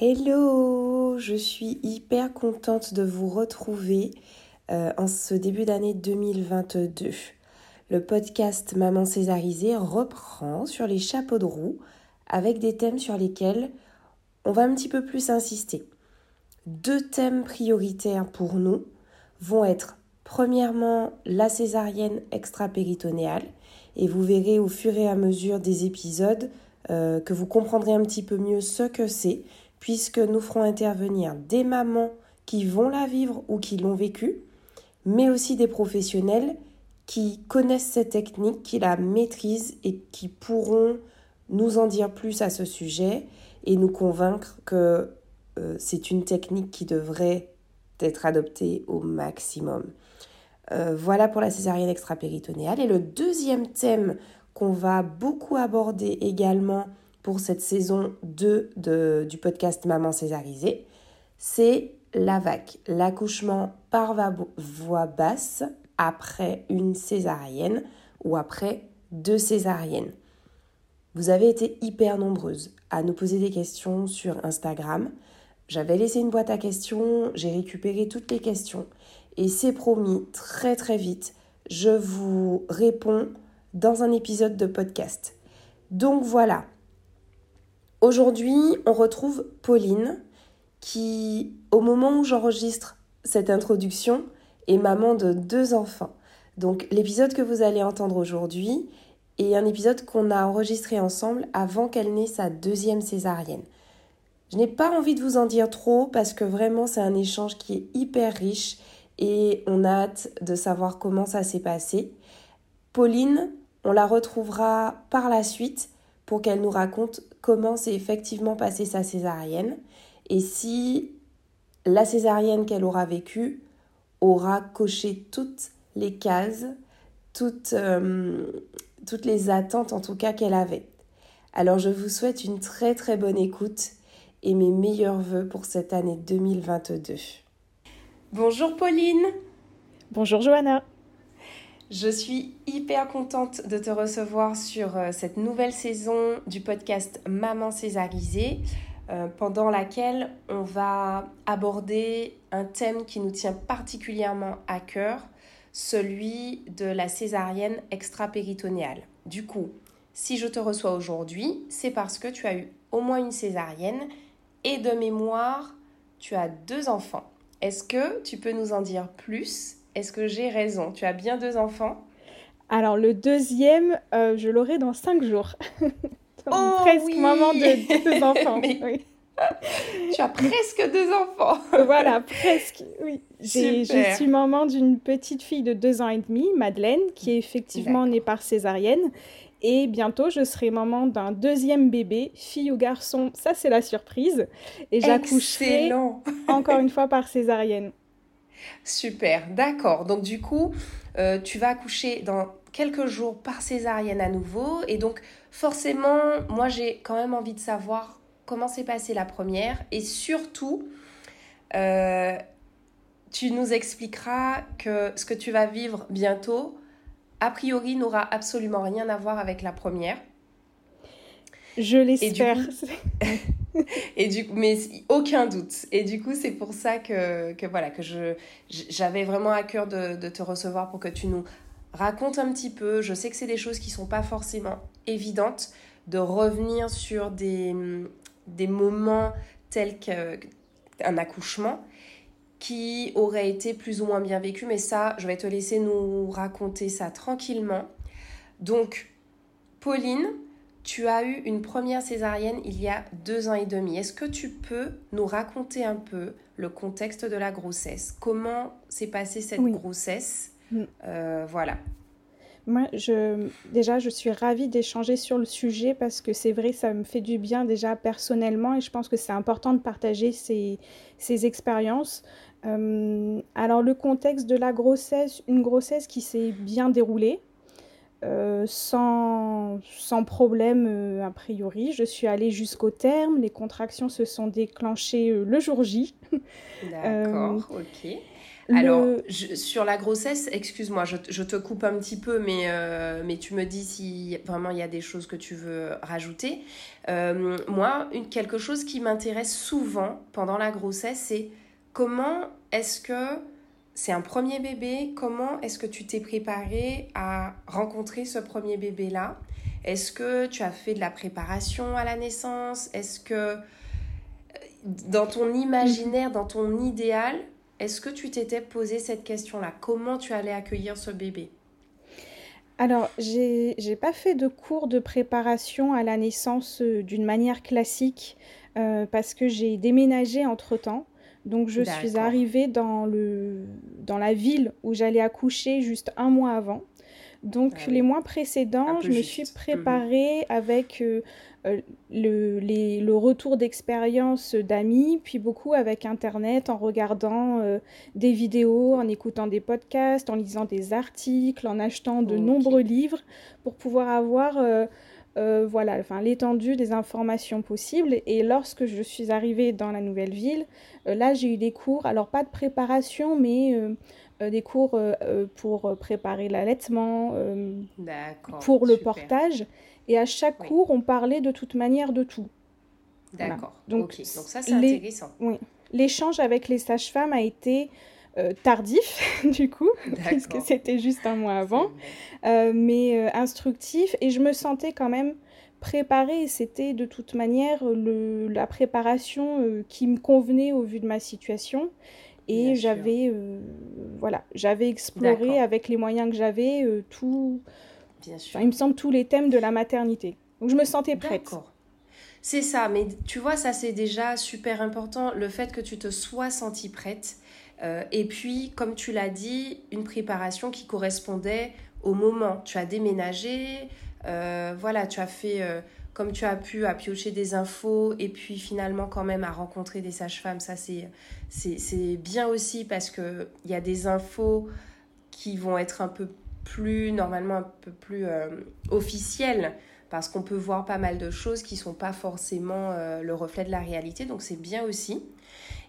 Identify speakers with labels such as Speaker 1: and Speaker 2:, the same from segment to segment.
Speaker 1: Hello, je suis hyper contente de vous retrouver euh, en ce début d'année 2022. Le podcast Maman Césarisée reprend sur les chapeaux de roue avec des thèmes sur lesquels on va un petit peu plus insister. Deux thèmes prioritaires pour nous vont être premièrement la césarienne extra-péritonéale et vous verrez au fur et à mesure des épisodes euh, que vous comprendrez un petit peu mieux ce que c'est puisque nous ferons intervenir des mamans qui vont la vivre ou qui l'ont vécue, mais aussi des professionnels qui connaissent cette technique, qui la maîtrisent et qui pourront nous en dire plus à ce sujet et nous convaincre que euh, c'est une technique qui devrait être adoptée au maximum. Euh, voilà pour la césarienne extra-péritonéale. Et le deuxième thème qu'on va beaucoup aborder également pour cette saison 2 de, du podcast Maman césarisée, c'est la VAC, l'accouchement par voie basse après une césarienne ou après deux césariennes. Vous avez été hyper nombreuses à nous poser des questions sur Instagram. J'avais laissé une boîte à questions, j'ai récupéré toutes les questions et c'est promis très très vite, je vous réponds dans un épisode de podcast. Donc voilà. Aujourd'hui, on retrouve Pauline qui, au moment où j'enregistre cette introduction, est maman de deux enfants. Donc l'épisode que vous allez entendre aujourd'hui, et un épisode qu'on a enregistré ensemble avant qu'elle n'ait sa deuxième césarienne. Je n'ai pas envie de vous en dire trop parce que vraiment c'est un échange qui est hyper riche et on a hâte de savoir comment ça s'est passé. Pauline, on la retrouvera par la suite pour qu'elle nous raconte comment s'est effectivement passée sa césarienne et si la césarienne qu'elle aura vécue aura coché toutes les cases, toutes, euh, toutes les attentes en tout cas qu'elle avait. Alors je vous souhaite une très très bonne écoute et mes meilleurs voeux pour cette année 2022. Bonjour Pauline.
Speaker 2: Bonjour Johanna.
Speaker 1: Je suis hyper contente de te recevoir sur euh, cette nouvelle saison du podcast Maman Césarisée, euh, pendant laquelle on va aborder un thème qui nous tient particulièrement à cœur, celui de la césarienne extra-péritonéale. Du coup, si je te reçois aujourd'hui, c'est parce que tu as eu au moins une césarienne et de mémoire, tu as deux enfants. Est-ce que tu peux nous en dire plus? Est-ce que j'ai raison? Tu as bien deux enfants?
Speaker 2: Alors le deuxième, euh, je l'aurai dans cinq jours.
Speaker 1: oh,
Speaker 2: presque
Speaker 1: oui
Speaker 2: maman de deux enfants.
Speaker 1: oui tu as presque deux enfants.
Speaker 2: voilà, presque, oui. Je suis maman d'une petite fille de deux ans et demi, Madeleine, qui est effectivement née par césarienne. Et bientôt, je serai maman d'un deuxième bébé, fille ou garçon. Ça, c'est la surprise. Et j'accoucherai encore une fois par césarienne.
Speaker 1: Super, d'accord. Donc du coup, euh, tu vas accoucher dans quelques jours par césarienne à nouveau. Et donc forcément, moi j'ai quand même envie de savoir comment s'est passée la première et surtout, euh, tu nous expliqueras que ce que tu vas vivre bientôt, a priori, n'aura absolument rien à voir avec la première.
Speaker 2: Je l'espère.
Speaker 1: Et du mais aucun doute. Et du coup, c'est pour ça que, que voilà que je j'avais vraiment à cœur de, te recevoir pour que tu nous racontes un petit peu. Je sais que c'est des choses qui sont pas forcément évidentes de revenir sur des des moments tels qu'un accouchement qui auraient été plus ou moins bien vécues, mais ça, je vais te laisser nous raconter ça tranquillement. Donc, Pauline, tu as eu une première césarienne il y a deux ans et demi. Est-ce que tu peux nous raconter un peu le contexte de la grossesse? Comment s'est passée cette grossesse? Mm. euh, Voilà.
Speaker 2: Moi, je, déjà, je suis ravie d'échanger sur le sujet parce que c'est vrai, ça me fait du bien déjà personnellement et je pense que c'est important de partager ces, ces expériences. Euh, alors, le contexte de la grossesse, une grossesse qui s'est bien déroulée, euh, sans, sans, problème euh, a priori. Je suis allée jusqu'au terme, les contractions se sont déclenchées le jour J.
Speaker 1: D'accord, ok. Alors, sur la grossesse, excuse-moi, je, je, te coupe un petit peu, mais, euh, mais tu me dis si vraiment il y a des choses que tu veux rajouter. Euh, moi, une, quelque chose qui m'intéresse souvent pendant la grossesse, c'est comment est-ce que c'est un premier bébé, comment est-ce que tu t'es préparé à rencontrer ce premier bébé-là? Est-ce que tu as fait de la préparation à la naissance? Est-ce que euh, dans ton imaginaire, dans ton idéal, est-ce que tu t'étais posé cette question-là? Comment tu allais accueillir ce bébé?
Speaker 2: Alors, j'ai n'ai pas fait de cours de préparation à la naissance euh, d'une manière classique euh, parce que j'ai déménagé entre-temps. Donc, je suis arrivée dans, le, dans la ville où j'allais accoucher juste un mois avant. Donc, ah les mois précédents, je me suis préparée avec euh, euh, le, le, retour d'expérience d'amis, puis beaucoup avec Internet, en regardant euh, des vidéos, en écoutant des podcasts, en lisant des articles, en achetant de nombreux livres pour pouvoir avoir euh, voilà, enfin, l'étendue des informations possibles. Et lorsque je suis arrivée dans la nouvelle ville, là, j'ai eu des cours, alors pas de préparation, mais des cours pour préparer l'allaitement, pour le portage. Et à chaque cours, on parlait de toute manière de tout.
Speaker 1: D'accord. Donc, Donc ça, c'est intéressant.
Speaker 2: Oui. L'échange avec les sages-femmes a été euh, tardif, du coup, puisque c'était juste un mois avant, euh, mais euh, instructif. Et je me sentais quand même préparée. C'était de toute manière le, la préparation qui me convenait au vu de ma situation. Et j'avais voilà, j'avais exploré avec les moyens que j'avais tout il me semble tous les thèmes de la maternité. Donc je me sentais prête.
Speaker 1: C'est ça, mais tu vois, ça c'est déjà super important, le fait que tu te sois sentie prête. Euh, et puis, comme tu l'as dit, une préparation qui correspondait au moment. Tu as déménagé, euh, voilà, tu as fait euh, comme tu as pu à piocher des infos et puis finalement quand même à rencontrer des sages-femmes. Ça c'est, c'est, bien aussi parce qu'il y a des infos qui vont être un peu plus, normalement un peu plus euh, officiel, parce qu'on peut voir pas mal de choses qui sont pas forcément le reflet de la réalité, donc c'est bien aussi.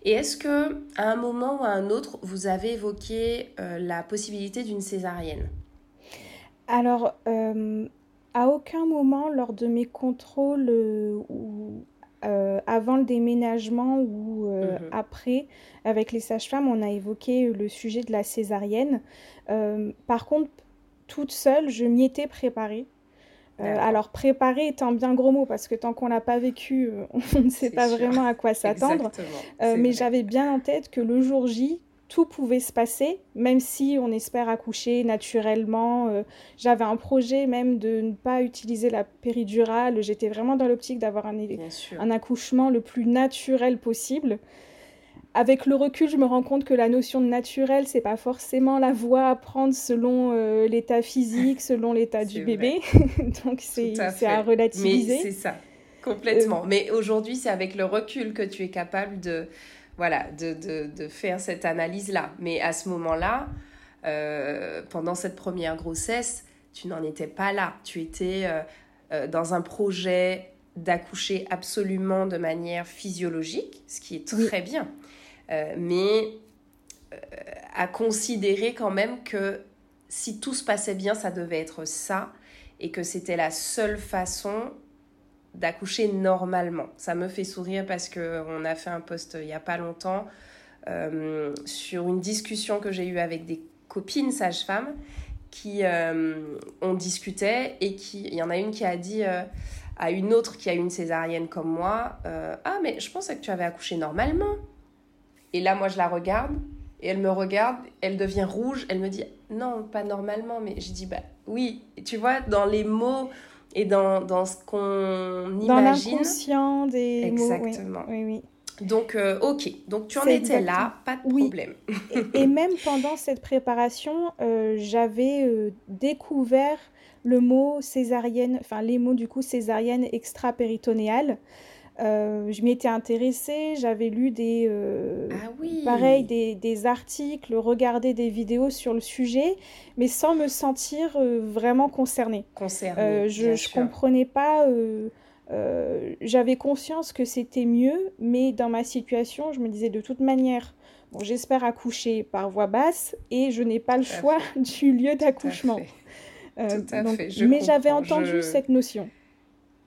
Speaker 1: Et est-ce que à un moment ou à un autre, vous avez évoqué euh, la possibilité d'une césarienne?
Speaker 2: Alors, à aucun moment lors de mes contrôles ou avant le déménagement ou mhm. après, avec les sages-femmes, on a évoqué le sujet de la césarienne. par contre, toute seule, je m'y étais préparée. Euh, alors préparer est un bien gros mot parce que tant qu'on l'a pas vécu, euh, on ne sait pas vraiment à quoi s'attendre. Euh, mais j'avais bien en tête que le jour J, tout pouvait se passer, même si on espère accoucher naturellement. j'avais un projet même de ne pas utiliser la péridurale. J'étais vraiment dans l'optique d'avoir un, un, accouchement le plus naturel possible avec le recul, je me rends compte que la notion de naturel, c'est pas forcément la voie à prendre selon euh, l'état physique, selon l'état du bébé. Donc c'est à, relativiser.
Speaker 1: Mais c'est ça, complètement. Euh, Mais aujourd'hui, c'est avec le recul que tu es capable de, voilà, de, de, de faire cette analyse-là. Mais à ce moment-là, euh, pendant cette première grossesse, tu n'en étais pas là. Tu étais dans un projet d'accoucher absolument de manière physiologique, ce qui est très bien. Euh, mais euh, à considérer quand même que si tout se passait bien, ça devait être ça, et que c'était la seule façon d'accoucher normalement. Ça me fait sourire parce qu'on a fait un post il n'y a pas longtemps euh, sur une discussion que j'ai eue avec des copines sages-femmes qui ont discuté et qui il y en a une qui a dit à une autre qui a une césarienne comme moi ah mais je pensais que tu avais accouché normalement et là, moi, je la regarde Et elle me regarde, elle devient rouge, elle me dit non, pas normalement, mais je dis bah oui, tu vois, dans les mots et dans, dans ce qu'on imagine. Dans
Speaker 2: l'inconscient des
Speaker 1: Exactement.
Speaker 2: mots. Oui, oui.
Speaker 1: Donc, euh, ok, donc tu en étais là, pas de problème.
Speaker 2: et, même pendant cette préparation, euh, j'avais euh, découvert le mot césarienne, enfin les mots du coup césarienne extra-péritonéale. Je m'y étais intéressée, j'avais lu des,
Speaker 1: ah oui.
Speaker 2: pareil, des, des, articles, regardé des vidéos sur le sujet, mais sans me sentir vraiment concernée.
Speaker 1: Concernée.
Speaker 2: je ne comprenais pas euh, j'avais conscience que c'était mieux, mais dans ma situation, je me disais de toute manière, bon, j'espère accoucher par voie basse et je n'ai pas le choix du lieu d'accouchement.
Speaker 1: Euh,
Speaker 2: mais j'avais entendu cette notion.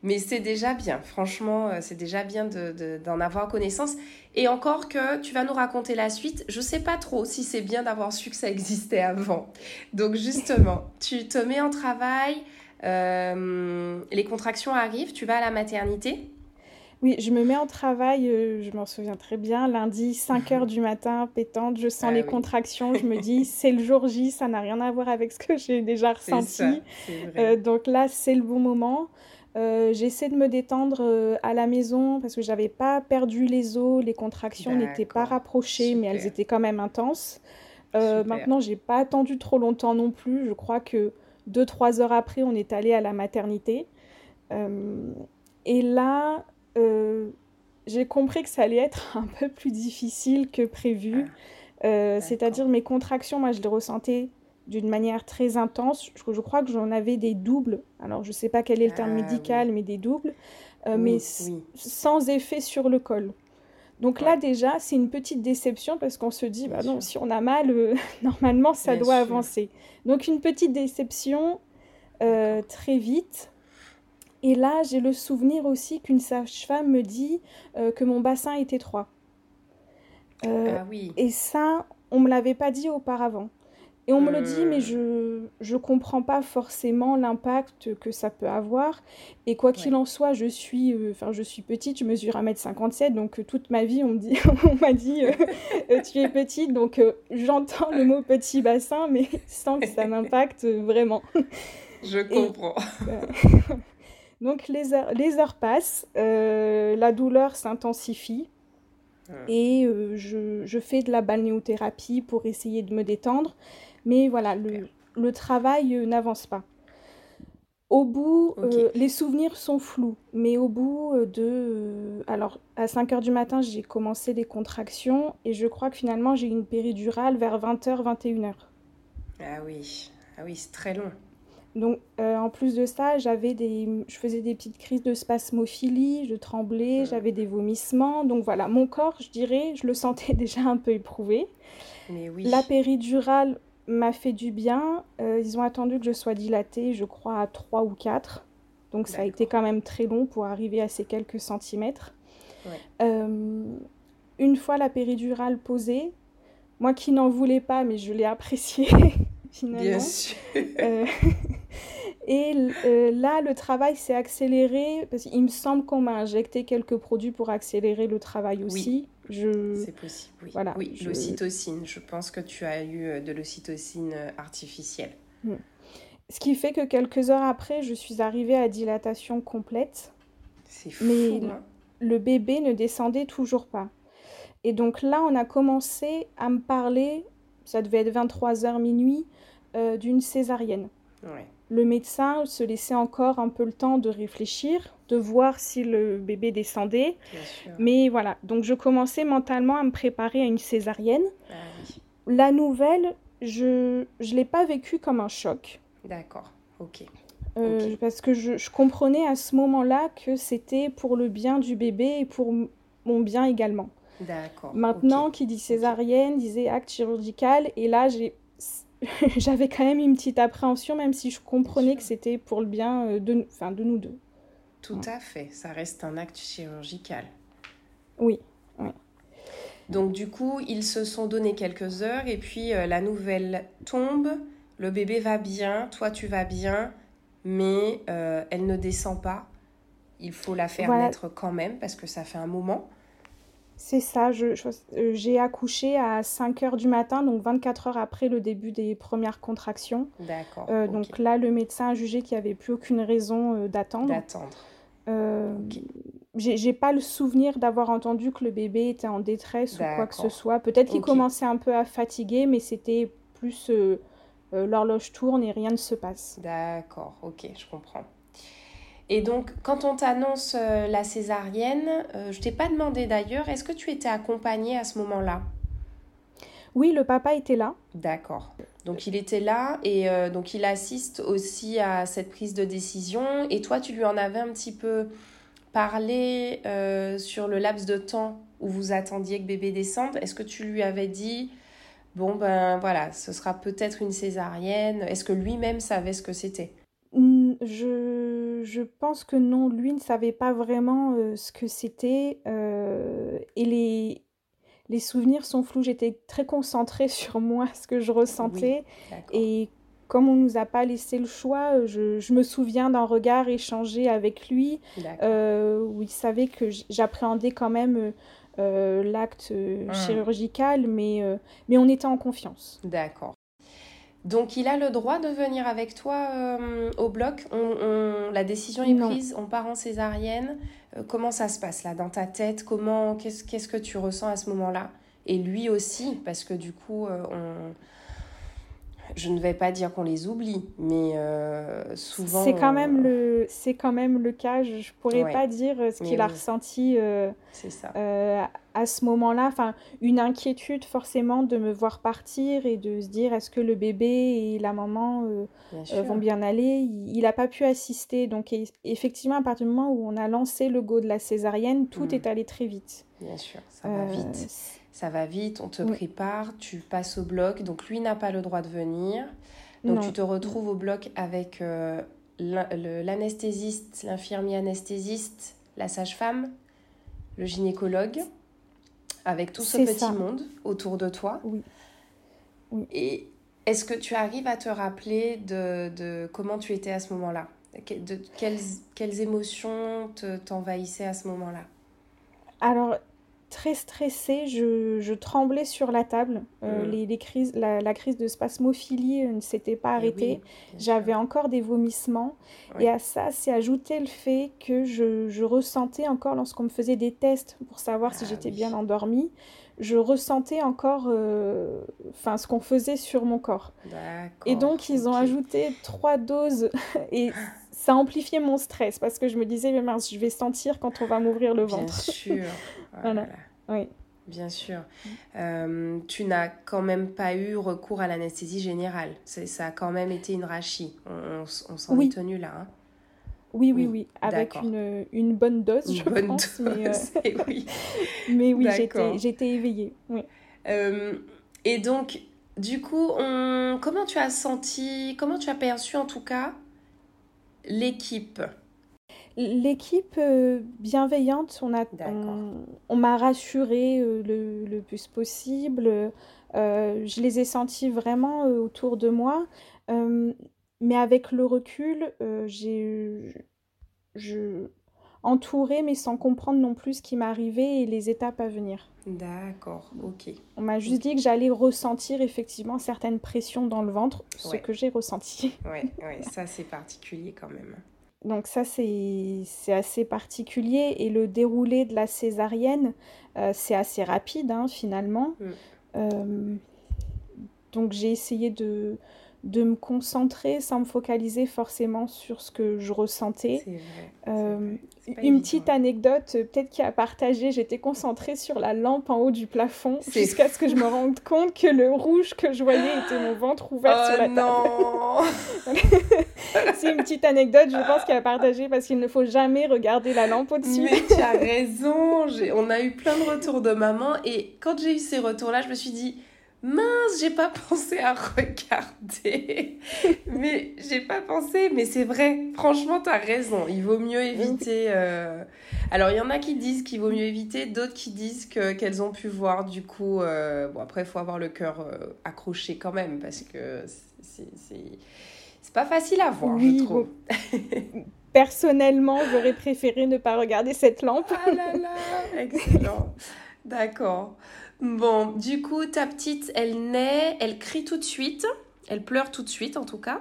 Speaker 1: Mais c'est déjà bien, franchement, euh, c'est déjà bien d'en de, avoir connaissance. Et encore que tu vas nous raconter la suite, je sais pas trop si c'est bien d'avoir su que ça existait avant. Donc justement, tu te mets en travail, euh, les contractions arrivent, tu vas à la maternité
Speaker 2: oui, je me mets en travail, euh, je m'en souviens très bien, lundi 5 heures du matin, pétante, je sens ah les contractions, je me dis c'est le jour J, ça n'a rien à voir avec ce que j'ai déjà ressenti. Euh, donc là, c'est le bon moment. J'essaie de me détendre à la maison parce que j'avais pas perdu les os, les contractions n'étaient pas rapprochées, mais elles étaient quand même intenses. maintenant, j'ai pas attendu trop longtemps non plus. Je crois que deux, trois heures après, on est allé à la maternité. Euh, et là, euh, j'ai compris que ça allait être un peu plus difficile que prévu. Ah, euh, c'est-à-dire mes contractions, moi, je les ressentais d'une manière très intense. Je, je crois que j'en avais des doubles. Alors, je ne sais pas quel est le terme ah, médical, mais des doubles. mais sans effet sur le col. Donc là déjà, c'est une petite déception parce qu'on se dit, bah non, si on a mal, euh, normalement, ça doit avancer. Donc une petite déception euh, très vite. Et là, j'ai le souvenir aussi qu'une sage-femme me dit euh, que mon bassin est étroit.
Speaker 1: ah oui.
Speaker 2: Et ça, on ne me l'avait pas dit auparavant. Et on me le dit, mais je ne comprends pas forcément l'impact que ça peut avoir. Et quoi qu'il en soit, je suis, euh, je suis petite, je mesure 1m57, donc euh, toute ma vie, on me dit, on m'a dit, euh, tu es petite, donc j'entends le mot petit bassin, mais sans que ça m'impacte vraiment.
Speaker 1: Je comprends.
Speaker 2: donc les heures, les heures passent, la douleur s'intensifie. Et je, je, fais de la balnéothérapie pour essayer de me détendre. Mais voilà, le, travail euh, n'avance pas. Au bout, euh, les souvenirs sont flous, mais au bout euh, de... alors, à 5 heures du matin, j'ai commencé les contractions et je crois que finalement, j'ai eu une péridurale vers 20h, 21h.
Speaker 1: Ah oui, ah oui c'est très long.
Speaker 2: Donc, en plus de ça, j'avais des, je faisais des petites crises de spasmophilie, je tremblais, j'avais des vomissements. Donc voilà, mon corps, je dirais, je le sentais déjà un peu éprouvé.
Speaker 1: Mais oui.
Speaker 2: La péridurale, m'a fait du bien. Euh, ils ont attendu que je sois dilatée, je crois, à 3 ou 4. Donc ça a été quand même très long pour arriver à ces quelques centimètres. Euh, une fois la péridurale posée, moi qui n'en voulais pas, mais je l'ai appréciée finalement.
Speaker 1: Bien sûr.
Speaker 2: Euh, et là, le travail s'est accéléré parce qu'il me semble qu'on m'a injecté quelques produits pour accélérer le travail aussi.
Speaker 1: C'est possible, oui. Voilà, oui, l'ocytocine. Je pense que tu as eu euh, de l'ocytocine euh, artificielle. Hmm.
Speaker 2: Ce qui fait que quelques heures après, je suis arrivée à dilatation complète.
Speaker 1: C'est fou. Mais hein.
Speaker 2: le bébé ne descendait toujours pas. Et donc là, on a commencé à me parler, ça devait être 23h minuit, euh, d'une césarienne.
Speaker 1: Ouais
Speaker 2: le médecin se laissait encore un peu le temps de réfléchir, de voir si le bébé descendait. Mais voilà, donc je commençais mentalement à me préparer à une césarienne.
Speaker 1: Ah
Speaker 2: La nouvelle, je ne l'ai pas vécue comme un choc.
Speaker 1: D'accord, ok.
Speaker 2: Euh, parce que je, je, comprenais à ce moment-là que c'était pour le bien du bébé et pour mon bien également.
Speaker 1: D'accord.
Speaker 2: Maintenant, qui dit césarienne, disait acte chirurgical. Et là, j'ai j'avais quand même une petite appréhension, même si je comprenais que c'était pour le bien euh, de, enfin, de nous deux.
Speaker 1: Tout à fait, ça reste un acte chirurgical.
Speaker 2: Oui, oui.
Speaker 1: Donc du coup, ils se sont donné quelques heures et puis euh, la nouvelle tombe, le bébé va bien, toi tu vas bien, mais euh, elle ne descend pas. Il faut la faire naître quand même parce que ça fait un moment.
Speaker 2: C'est ça, j'ai je, j'ai accouché à 5 heures du matin, donc 24 heures après le début des premières contractions.
Speaker 1: D'accord.
Speaker 2: Donc là, le médecin a jugé qu'il n'y avait plus aucune raison d'attendre.
Speaker 1: D'attendre.
Speaker 2: Euh, J'ai pas le souvenir d'avoir entendu que le bébé était en détresse ou quoi que ce soit. Peut-être qu'il commençait un peu à fatiguer, mais c'était plus l'horloge tourne et rien ne se passe.
Speaker 1: D'accord, ok, je comprends. Et donc, quand on t'annonce euh, la césarienne, euh, je t'ai pas demandé d'ailleurs, est-ce que tu étais accompagnée à ce moment-là?
Speaker 2: Oui, le papa était là.
Speaker 1: D'accord. Donc, il était là et euh, donc il assiste aussi à cette prise de décision. Et toi, tu lui en avais un petit peu parlé sur le laps de temps où vous attendiez que bébé descende. Est-ce que tu lui avais dit, bon, ben voilà, ce sera peut-être une césarienne? Est-ce que lui-même savait ce que c'était?
Speaker 2: Je, je pense que non, lui ne savait pas vraiment euh, ce que c'était euh, et les, les souvenirs sont flous. J'étais très concentrée sur moi, ce que je ressentais. et comme on ne nous a pas laissé le choix, je, je me souviens d'un regard échangé avec lui euh, où il savait que j'appréhendais quand même l'acte mmh. chirurgical, mais, mais on était en confiance.
Speaker 1: D'accord. Donc il a le droit de venir avec toi euh, au bloc. On, la décision est prise, on part en césarienne. Euh, comment ça se passe là dans ta tête? Comment qu'est-ce que tu ressens à ce moment-là? Et lui aussi, parce que du coup, euh, on je ne vais pas dire qu'on les oublie, mais souvent.
Speaker 2: C'est quand, même le, c'est quand même le cas. Je ne pourrais pas dire ce qu'il a ressenti euh, ça. À ce moment-là. Enfin, une inquiétude forcément de me voir partir et de se dire est-ce que le bébé et la maman vont bien aller? Il n'a pas pu assister. Donc, effectivement, à partir du moment où on a lancé le go de la césarienne, tout mm. est allé très vite.
Speaker 1: Bien sûr, ça va vite ça va vite, on te prépare, tu passes au bloc. Donc lui n'a pas le droit de venir. Donc tu te retrouves au bloc avec euh, l'anesthésiste, l'infirmier anesthésiste, la sage-femme, le gynécologue, avec tout ce petit monde autour de toi.
Speaker 2: Oui.
Speaker 1: Et est-ce que tu arrives à te rappeler de, de comment tu étais à ce moment-là? De quelles, quelles émotions t'envahissaient à ce moment-là?
Speaker 2: Alors, très stressée, je, tremblais sur la table. Euh, mm. les, crises, la, crise de spasmophilie euh, ne s'était pas eh arrêtée. J'avais encore des vomissements. Et à ça, c'est ajouté le fait que je, ressentais encore, lorsqu'on me faisait des tests pour savoir si ah j'étais bien endormie, je ressentais encore euh, ce qu'on faisait sur mon corps. Et donc, ils ont ajouté trois doses. et ça amplifiait mon stress parce que je me disais, mais mince, je vais sentir quand on va m'ouvrir le ventre.
Speaker 1: Bien sûr. voilà.
Speaker 2: Oui.
Speaker 1: Bien sûr. Euh, tu n'as quand même pas eu recours à l'anesthésie générale. Ça a quand même été une rachie. On, s'en est tenu là. Hein.
Speaker 2: Oui, oui, oui, avec une, une, bonne dose, je bonne pense. Dose, mais, euh, oui. mais oui, j'étais éveillée. Oui.
Speaker 1: Euh, et donc, du coup, on... comment tu as senti, comment tu as perçu en tout cas l'équipe
Speaker 2: L'équipe euh, bienveillante, on, a, on, m'a rassurée euh, le, le, plus possible. Euh, je les ai sentis vraiment autour de moi. mais avec le recul, j'ai je, entouré, mais sans comprendre non plus ce qui m'arrivait et les étapes à venir.
Speaker 1: D'accord, ok.
Speaker 2: On m'a juste dit que j'allais ressentir effectivement certaines pressions dans le ventre, ce que j'ai ressenti.
Speaker 1: Oui, ouais, ça c'est particulier quand même.
Speaker 2: Donc ça, c'est assez particulier. Et le déroulé de la césarienne, euh, c'est assez rapide, hein, finalement. Mm. Euh, donc j'ai essayé de, de me concentrer sans me focaliser forcément sur ce que je ressentais. Euh, une petite anecdote, euh, peut-être qui a partagé, j'étais concentrée sur la lampe en haut du plafond jusqu'à ce que je me rende compte que le rouge que je voyais était mon ventre ouvert
Speaker 1: oh
Speaker 2: sur la
Speaker 1: table.
Speaker 2: C'est une petite anecdote, je pense, qu'elle a partagé parce qu'il ne faut jamais regarder la lampe au-dessus.
Speaker 1: Mais tu as raison, on a eu plein de retours de maman et quand j'ai eu ces retours-là, je me suis dit mince, j'ai pas pensé à regarder. mais j'ai pas pensé, mais c'est vrai. Franchement, t'as raison. Il vaut mieux éviter. Euh, alors, il y en a qui disent qu'il vaut mieux éviter, d'autres qui disent que qu'elles ont pu voir. Du coup, euh, bon après, il faut avoir le cœur euh, accroché quand même parce que c'est c'est pas facile à voir, je trouve.
Speaker 2: Personnellement, j'aurais préféré ne pas regarder cette lampe.
Speaker 1: ah là là, excellent. D'accord. Bon, du coup, ta petite, elle naît, elle crie tout de suite, elle pleure tout de suite en tout cas.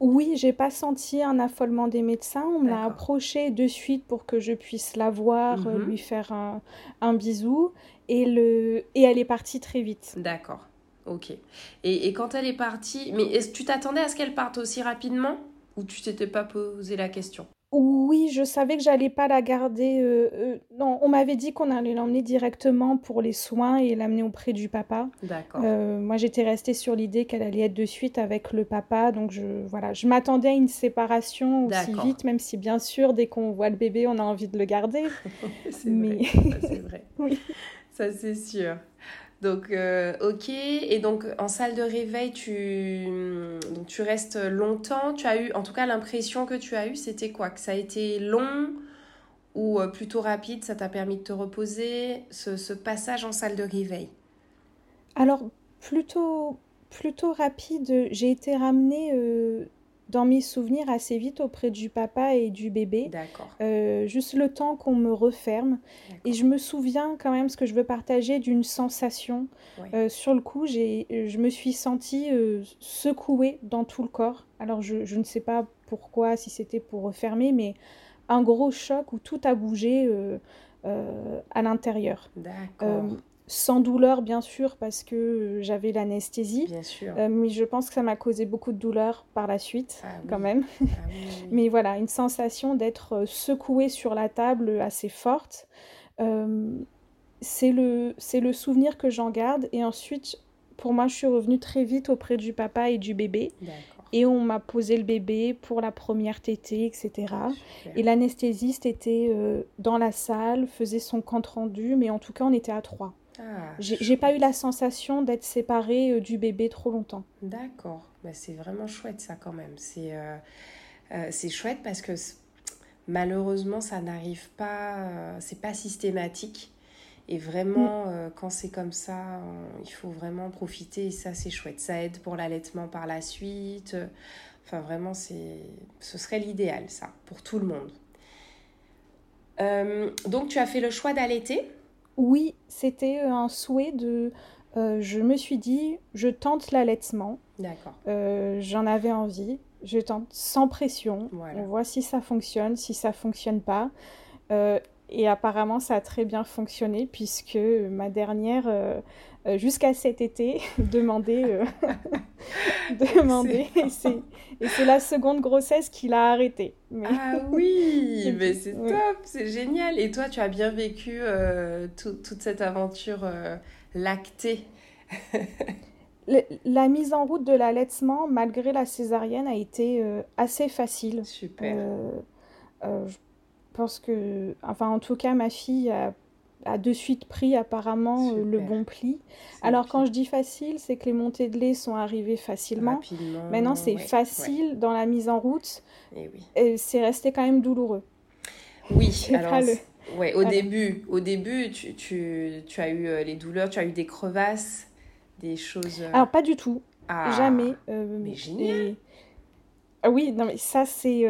Speaker 2: Oui, j'ai pas senti un affolement des médecins. On me l'a approchée de suite pour que je puisse la voir, euh, mhm. lui faire un, un bisou. Et, le... et elle est partie très vite.
Speaker 1: D'accord. Ok. Et, et, quand elle est partie, mais est-ce tu t'attendais à ce qu'elle parte aussi rapidement? Ou tu t'étais pas posé la question?
Speaker 2: Oui, je savais que j'allais pas la garder. Euh, euh, non, on m'avait dit qu'on allait l'emmener directement pour les soins et l'amener auprès du papa.
Speaker 1: D'accord.
Speaker 2: Euh, moi, j'étais restée sur l'idée qu'elle allait être de suite avec le papa, donc je voilà, je m'attendais à une séparation aussi vite, même si bien sûr, dès qu'on voit le bébé, on a envie de le garder.
Speaker 1: c'est vrai. c'est vrai. oui. Ça c'est sûr. Donc, euh, ok. Et donc, en salle de réveil, tu, donc, tu restes longtemps. Tu as eu, en tout cas, l'impression que tu as eue, c'était quoi? Que ça a été long ou euh, plutôt rapide? Ça t'a permis de te reposer? Ce, passage en salle de réveil?
Speaker 2: Alors, plutôt, plutôt rapide. J'ai été ramenée euh, dans mes souvenirs assez vite auprès du papa et du bébé.
Speaker 1: D'accord.
Speaker 2: Euh, juste le temps qu'on me referme. Et je me souviens quand même, ce que je veux partager, d'une sensation. Euh, sur le coup, je me suis sentie euh, secouée dans tout le corps. Alors, je, je ne sais pas pourquoi, si c'était pour refermer, mais un gros choc où tout a bougé à l'intérieur.
Speaker 1: D'accord
Speaker 2: sans douleur bien sûr parce que euh, j'avais l'anesthésie.
Speaker 1: Bien sûr.
Speaker 2: Euh, mais je pense que ça m'a causé beaucoup de douleur par la suite ah quand même. Ah mais voilà, une sensation d'être euh, secouée sur la table assez forte. c'est le, le souvenir que j'en garde et ensuite pour moi je suis revenue très vite auprès du papa et du bébé. Et on m'a posé le bébé pour la première tétée, etc. Et l'anesthésiste était dans la salle, faisait son compte rendu, mais en tout cas on était à trois. Ah, j'ai pas eu la sensation d'être séparée euh, du bébé trop longtemps.
Speaker 1: D'accord, bah, c'est vraiment chouette ça quand même. C'est euh, euh, chouette parce que malheureusement ça n'arrive pas, c'est pas systématique. Et vraiment, mm. quand c'est comme ça, il faut vraiment profiter et ça c'est chouette. Ça aide pour l'allaitement par la suite. Enfin vraiment, ce serait l'idéal ça pour tout le monde. donc tu as fait le choix d'allaiter?
Speaker 2: Oui, c'était euh, un souhait de... Euh, je me suis dit, je tente l'allaitement.
Speaker 1: D'accord.
Speaker 2: Euh, j'en avais envie. Je tente sans pression. On voit si ça fonctionne, si ça fonctionne pas. et apparemment, ça a très bien fonctionné puisque ma dernière euh, jusqu'à cet été, demander. Euh, demander et c'est la seconde grossesse qu'il a arrêté.
Speaker 1: Ah oui, mais c'est top, c'est génial. Et toi, tu as bien vécu euh, toute cette aventure lactée
Speaker 2: La mise en route de l'allaitement, malgré la césarienne, a été assez facile.
Speaker 1: Super.
Speaker 2: je pense que, enfin, en tout cas, ma fille a a de suite pris apparemment euh, le bon pli. Alors quand je dis facile, c'est que les montées de lait sont arrivées facilement. Maintenant, c'est facile dans la mise en route.
Speaker 1: Et oui.
Speaker 2: C'est resté quand même douloureux.
Speaker 1: Oui, alors ouais, au début, au début tu, tu, tu, as eu euh, les douleurs, tu as eu des crevasses, des choses. Euh,
Speaker 2: alors pas du tout, ah, jamais.
Speaker 1: mais génial.
Speaker 2: Ah oui, non mais ça c'est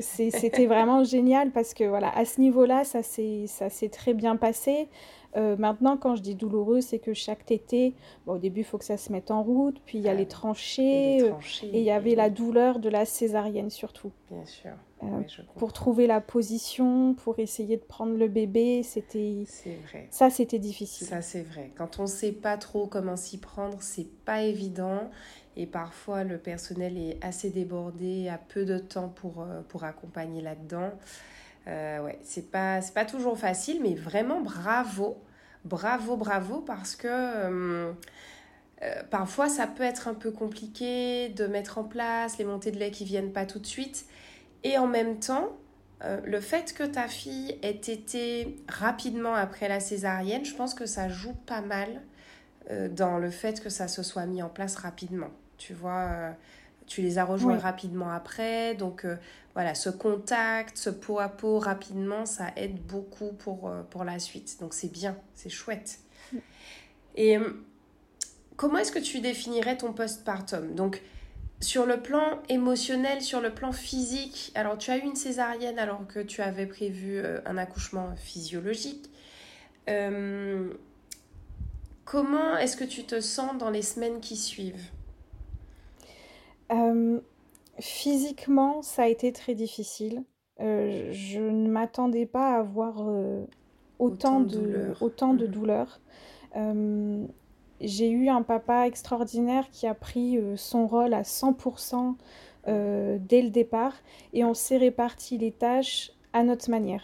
Speaker 2: c'était vraiment génial parce que voilà, à ce niveau-là, ça s'est très bien passé. Euh, maintenant, quand je dis douloureux, c'est que chaque tété, au début, il faut que ça se mette en route, puis il y a les tranchées, euh, et il y avait la douleur de la césarienne surtout.
Speaker 1: Bien sûr.
Speaker 2: Euh, pour trouver la position, pour essayer de prendre le bébé, c'était. Ça, c'était difficile.
Speaker 1: Ça, c'est vrai. Quand on ne sait pas trop comment s'y prendre, c'est pas évident. Et parfois, le personnel est assez débordé, a peu de temps pour, euh, pour accompagner là-dedans. Euh, ouais, c'est pas, pas toujours facile, mais vraiment bravo. Bravo, bravo, parce que euh, parfois ça peut être un peu compliqué de mettre en place les montées de lait qui viennent pas tout de suite. Et en même temps, le fait que ta fille ait été rapidement après la césarienne, je pense que ça joue pas mal dans le fait que ça se soit mis en place rapidement tu vois. Euh, tu les as rejoints rapidement après. Donc euh, voilà, ce contact, ce pot à pot rapidement, ça aide beaucoup pour, euh, pour la suite. Donc c'est bien, c'est chouette. Mm. Et comment est-ce que tu définirais ton postpartum? Donc sur le plan émotionnel, sur le plan physique, alors tu as eu une césarienne alors que tu avais prévu un accouchement physiologique. comment est-ce que tu te sens dans les semaines qui suivent?
Speaker 2: Physiquement, ça a été très difficile. je ne m'attendais pas à avoir autant, de, autant de douleurs. j'ai eu un papa extraordinaire qui a pris son rôle à 100% dès le départ et on s'est réparti les tâches à notre manière.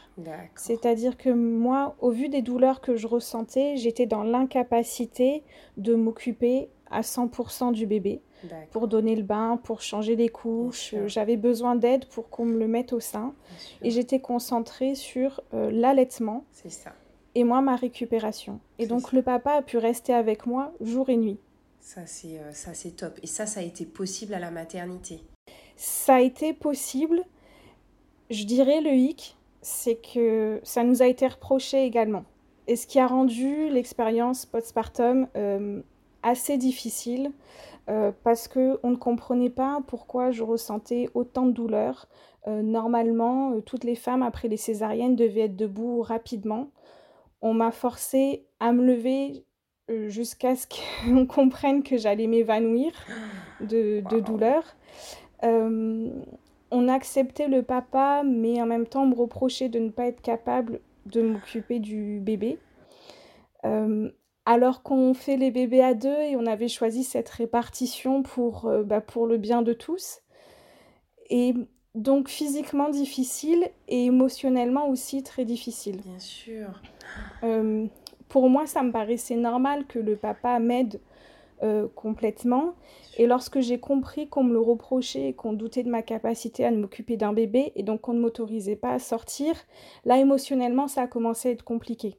Speaker 2: C'est-à-dire que moi, au vu des douleurs que je ressentais, j'étais dans l'incapacité de m'occuper à 100% du bébé pour donner le bain, pour changer les couches. J'avais besoin d'aide pour qu'on me le mette au sein. Et j'étais concentrée sur euh, l'allaitement.
Speaker 1: C'est ça.
Speaker 2: Et moi, ma récupération. Et donc, le papa a pu rester avec moi jour et nuit.
Speaker 1: Ça, c'est euh, ça c'est top. Et ça, ça a été possible à la maternité?
Speaker 2: Ça a été possible je dirais le hic, c'est que ça nous a été reproché également. Et ce qui a rendu l'expérience postpartum euh, assez difficile euh, parce qu'on ne comprenait pas pourquoi je ressentais autant de douleur. Euh, normalement, toutes les femmes après les césariennes devaient être debout rapidement. On m'a forcé à me lever jusqu'à ce qu'on comprenne que j'allais m'évanouir de, de douleur on acceptait le papa, mais en même temps me reprochait de ne pas être capable de m'occuper du bébé. Euh, alors qu'on fait les bébés à deux et on avait choisi cette répartition pour, euh, bah, pour le bien de tous. Et donc physiquement difficile et émotionnellement aussi très difficile.
Speaker 1: Bien sûr.
Speaker 2: Euh, pour moi, ça me paraissait normal que le papa m'aide complètement. Et lorsque j'ai compris qu'on me le reprochait et qu'on doutait de ma capacité à m'occuper d'un bébé et donc qu'on ne m'autorisait pas à sortir, là émotionnellement ça a commencé à être compliqué.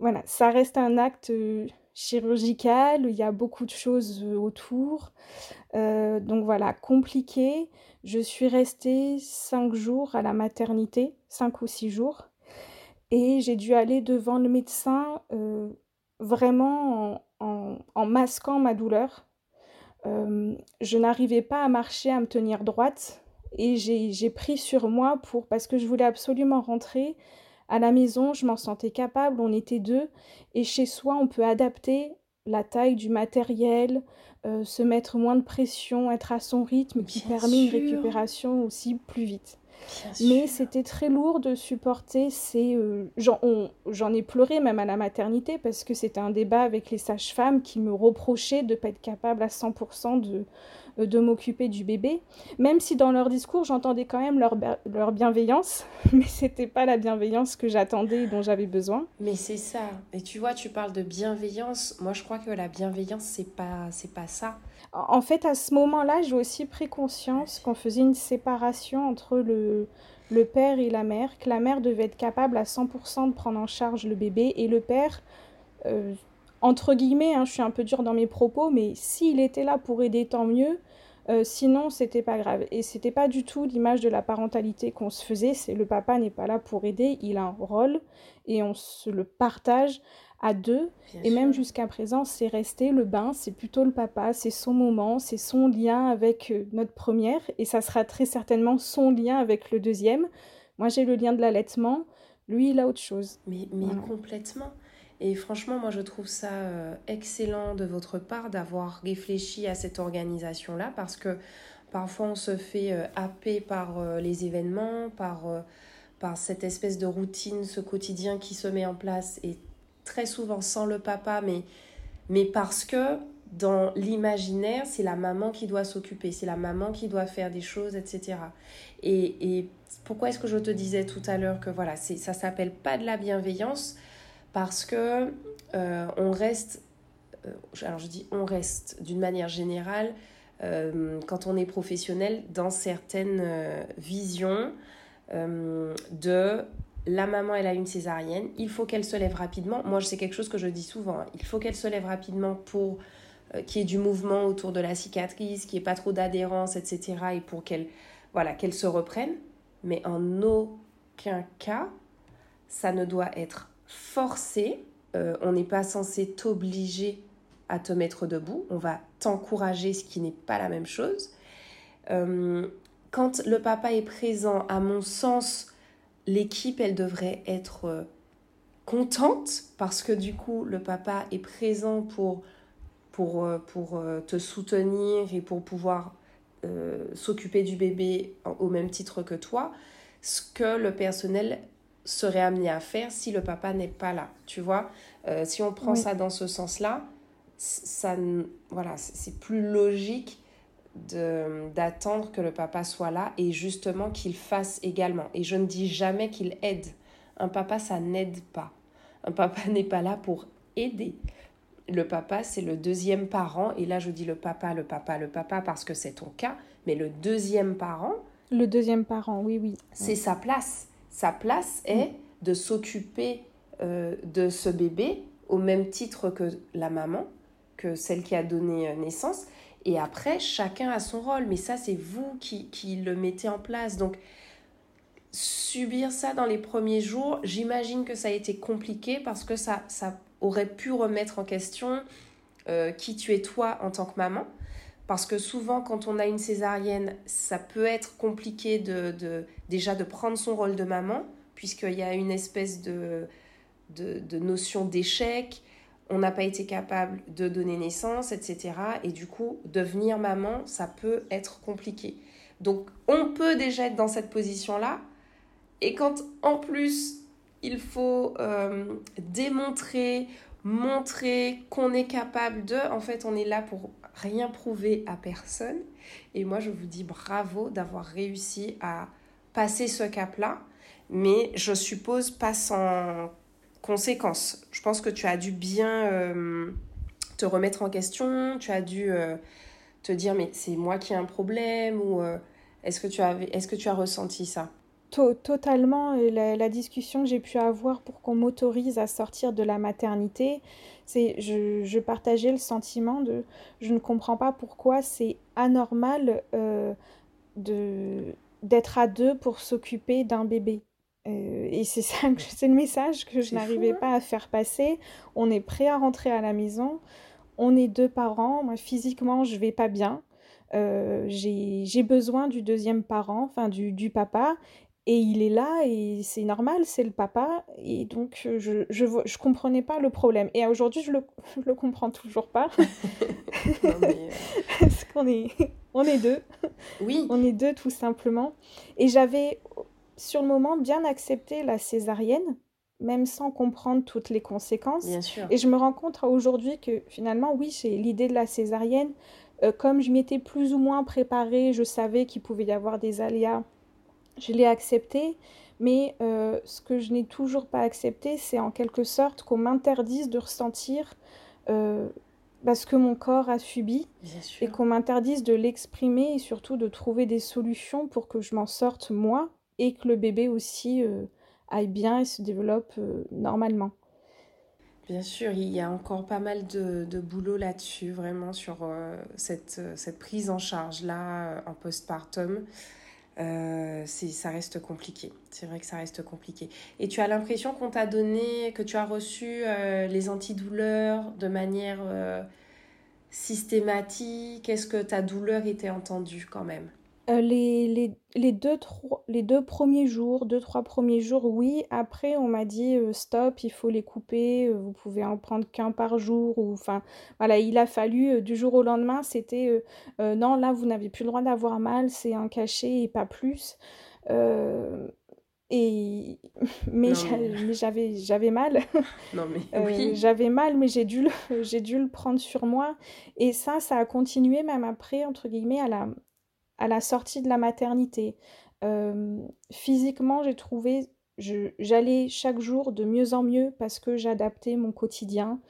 Speaker 2: Voilà, ça reste un acte euh, chirurgical, il y a beaucoup de choses euh, autour. Euh, donc voilà, compliqué. Je suis restée cinq jours à la maternité, cinq ou six jours. Et j'ai dû aller devant le médecin vraiment en masquant ma douleur je n'arrivais pas à marcher, à me tenir droite. Et j'ai pris sur moi pour parce que je voulais absolument rentrer à la maison, je m'en sentais capable, on était deux. Et chez soi, on peut adapter la taille du matériel, euh, se mettre moins de pression, être à son rythme, qui permet une récupération aussi plus vite. Mais c'était très lourd de supporter ces... Euh, j'en ai pleuré même à la maternité parce que c'était un débat avec les sages-femmes qui me reprochaient de ne pas être capable à 100% de, de m'occuper du bébé. Même si dans leur discours, j'entendais quand même leur, leur bienveillance, mais c'était pas la bienveillance que j'attendais et dont j'avais besoin.
Speaker 1: Mais c'est ça. Et tu vois, tu parles de bienveillance. Moi, je crois que la bienveillance, c'est pas, c'est pas ça.
Speaker 2: En fait, à ce moment-là, j'ai aussi pris conscience qu'on faisait une séparation entre le, le père et la mère, que la mère devait être capable à 100% de prendre en charge le bébé et le père, euh, entre guillemets, hein, je suis un peu dure dans mes propos, mais s'il était là pour aider, tant mieux. Euh, sinon, c'était pas grave. Et c'était pas du tout l'image de la parentalité qu'on se faisait. C'est le papa n'est pas là pour aider, il a un rôle et on se le partage à deux. et même jusqu'à présent, c'est resté le bain, c'est plutôt le papa, c'est son moment, c'est son lien avec euh, notre première, et ça sera très certainement son lien avec le deuxième. Moi, j'ai le lien de l'allaitement, lui, il a autre chose.
Speaker 1: Mais, mais complètement. Et franchement, moi, je trouve ça euh, excellent de votre part d'avoir réfléchi à cette organisation-là, parce que parfois, on se fait euh, happer par les événements, par par cette espèce de routine, ce quotidien qui se met en place et très souvent sans le papa, mais, mais parce que dans l'imaginaire, c'est la maman qui doit s'occuper, c'est la maman qui doit faire des choses, etc. Et, et pourquoi est-ce que je te disais tout à l'heure que voilà, ça s'appelle pas de la bienveillance? Parce que euh, on reste, euh, alors je dis on reste d'une manière générale euh, quand on est professionnel dans certaines visions de la maman, elle a une césarienne, il faut qu'elle se lève rapidement. Moi, c'est quelque chose que je dis souvent. Hein. Il faut qu'elle se lève rapidement pour qu'il y ait du mouvement autour de la cicatrice, qu'il n'y ait pas trop d'adhérence, etc. Et pour qu'elle voilà, qu'elle se reprenne. Mais en aucun cas, ça ne doit être forcé. Euh, on n'est pas censé t'obliger à te mettre debout. On va t'encourager, ce qui n'est pas la même chose. Euh, quand le papa est présent, à mon sens, l'équipe, elle devrait être euh, contente parce que du coup, le papa est présent pour, pour, pour te soutenir et pour pouvoir s'occuper du bébé au même titre que toi, ce que le personnel serait amené à faire si le papa n'est pas là. Tu vois, si on prend ça dans ce sens-là, ça, voilà, c'est plus logique d'attendre que le papa soit là et justement qu'il fasse également. Et je ne dis jamais qu'il aide. Un papa, ça n'aide pas. Un papa n'est pas là pour aider. Le papa, c'est le deuxième parent. Et là, je dis le papa, le papa, le papa parce que c'est ton cas. Mais le deuxième parent.
Speaker 2: Le deuxième parent, oui, oui.
Speaker 1: C'est sa place. Sa place est de s'occuper euh, de ce bébé au même titre que la maman, que celle qui a donné euh, naissance. Et après, chacun a son rôle. Mais ça, c'est vous qui, qui le mettez en place. Donc, subir ça dans les premiers jours, j'imagine que ça a été compliqué parce que ça, ça aurait pu remettre en question euh, qui tu es toi en tant que maman. Parce que souvent, quand on a une césarienne, ça peut être compliqué de, déjà de prendre son rôle de maman, puisqu'il y a une espèce de, notion d'échec. On n'a pas été capable de donner naissance, etc. Et du coup, devenir maman, ça peut être compliqué. Donc, on peut déjà être dans cette position-là, et quand en plus il faut euh, démontrer, montrer qu'on est capable de, en fait on est là pour rien prouver à personne. Et moi je vous dis bravo d'avoir réussi à passer ce cap-là, mais je suppose pas sans conséquence. Je pense que tu as dû bien euh, te remettre en question, tu as dû euh, te dire mais c'est moi qui ai un problème ou est-ce que, tu as, est que tu as ressenti ça?
Speaker 2: Totalement. La, discussion que j'ai pu avoir pour qu'on m'autorise à sortir de la maternité, c'est je, je, partageais le sentiment de je ne comprends pas pourquoi c'est anormal euh, de d'être à deux pour s'occuper d'un bébé. Euh, et c'est ça, c'est le message que je n'arrivais hein. pas à faire passer. On est prêt à rentrer à la maison. On est deux parents. Moi, physiquement, je vais pas bien. Euh, j'ai besoin du deuxième parent, enfin du, du papa, et il est là et c'est normal, c'est le papa. Et donc, je, je, je comprenais pas le problème. Et aujourd'hui, je le, le comprends toujours pas. Euh, Parce qu'on est, on est deux.
Speaker 1: Oui.
Speaker 2: On est deux, tout simplement. Et j'avais, sur le moment, bien accepté la césarienne, même sans comprendre toutes les conséquences.
Speaker 1: Bien sûr.
Speaker 2: Et je me rends compte aujourd'hui que finalement, oui, j'ai l'idée de la césarienne. Euh, comme je m'étais plus ou moins préparée, je savais qu'il pouvait y avoir des aléas je l'ai accepté, mais euh, ce que je n'ai toujours pas accepté, c'est en quelque sorte qu'on m'interdise de ressentir euh, ce que mon corps a subi et qu'on m'interdise de l'exprimer et surtout de trouver des solutions pour que je m'en sorte moi et que le bébé aussi euh, aille bien et se développe euh, normalement.
Speaker 1: Bien sûr, il y a encore pas mal de, de boulot là-dessus, vraiment sur cette, cette, prise en charge-là en postpartum. Euh, ça reste compliqué. C'est vrai que ça reste compliqué. Et tu as l'impression qu'on t'a donné, que tu as reçu euh, les antidouleurs de manière euh, systématique? Est-ce que ta douleur était entendue quand même?
Speaker 2: Euh, les, les, les, deux, trois, les deux premiers jours, deux, trois premiers jours, oui. Après, on m'a dit euh, stop, il faut les couper, euh, vous pouvez en prendre qu'un par jour. Ou, enfin, voilà, il a fallu du jour au lendemain, c'était non, là, vous n'avez plus le droit d'avoir mal, c'est un cachet et pas plus. et mais j'avais j'avais mal
Speaker 1: non mais oui.
Speaker 2: j'avais mal mais j'ai dû le j'ai dû le prendre sur moi et ça ça a continué même après entre guillemets à la à la sortie de la maternité. Euh, physiquement, j'ai trouvé, j'allais chaque jour de mieux en mieux parce que j'adaptais mon quotidien,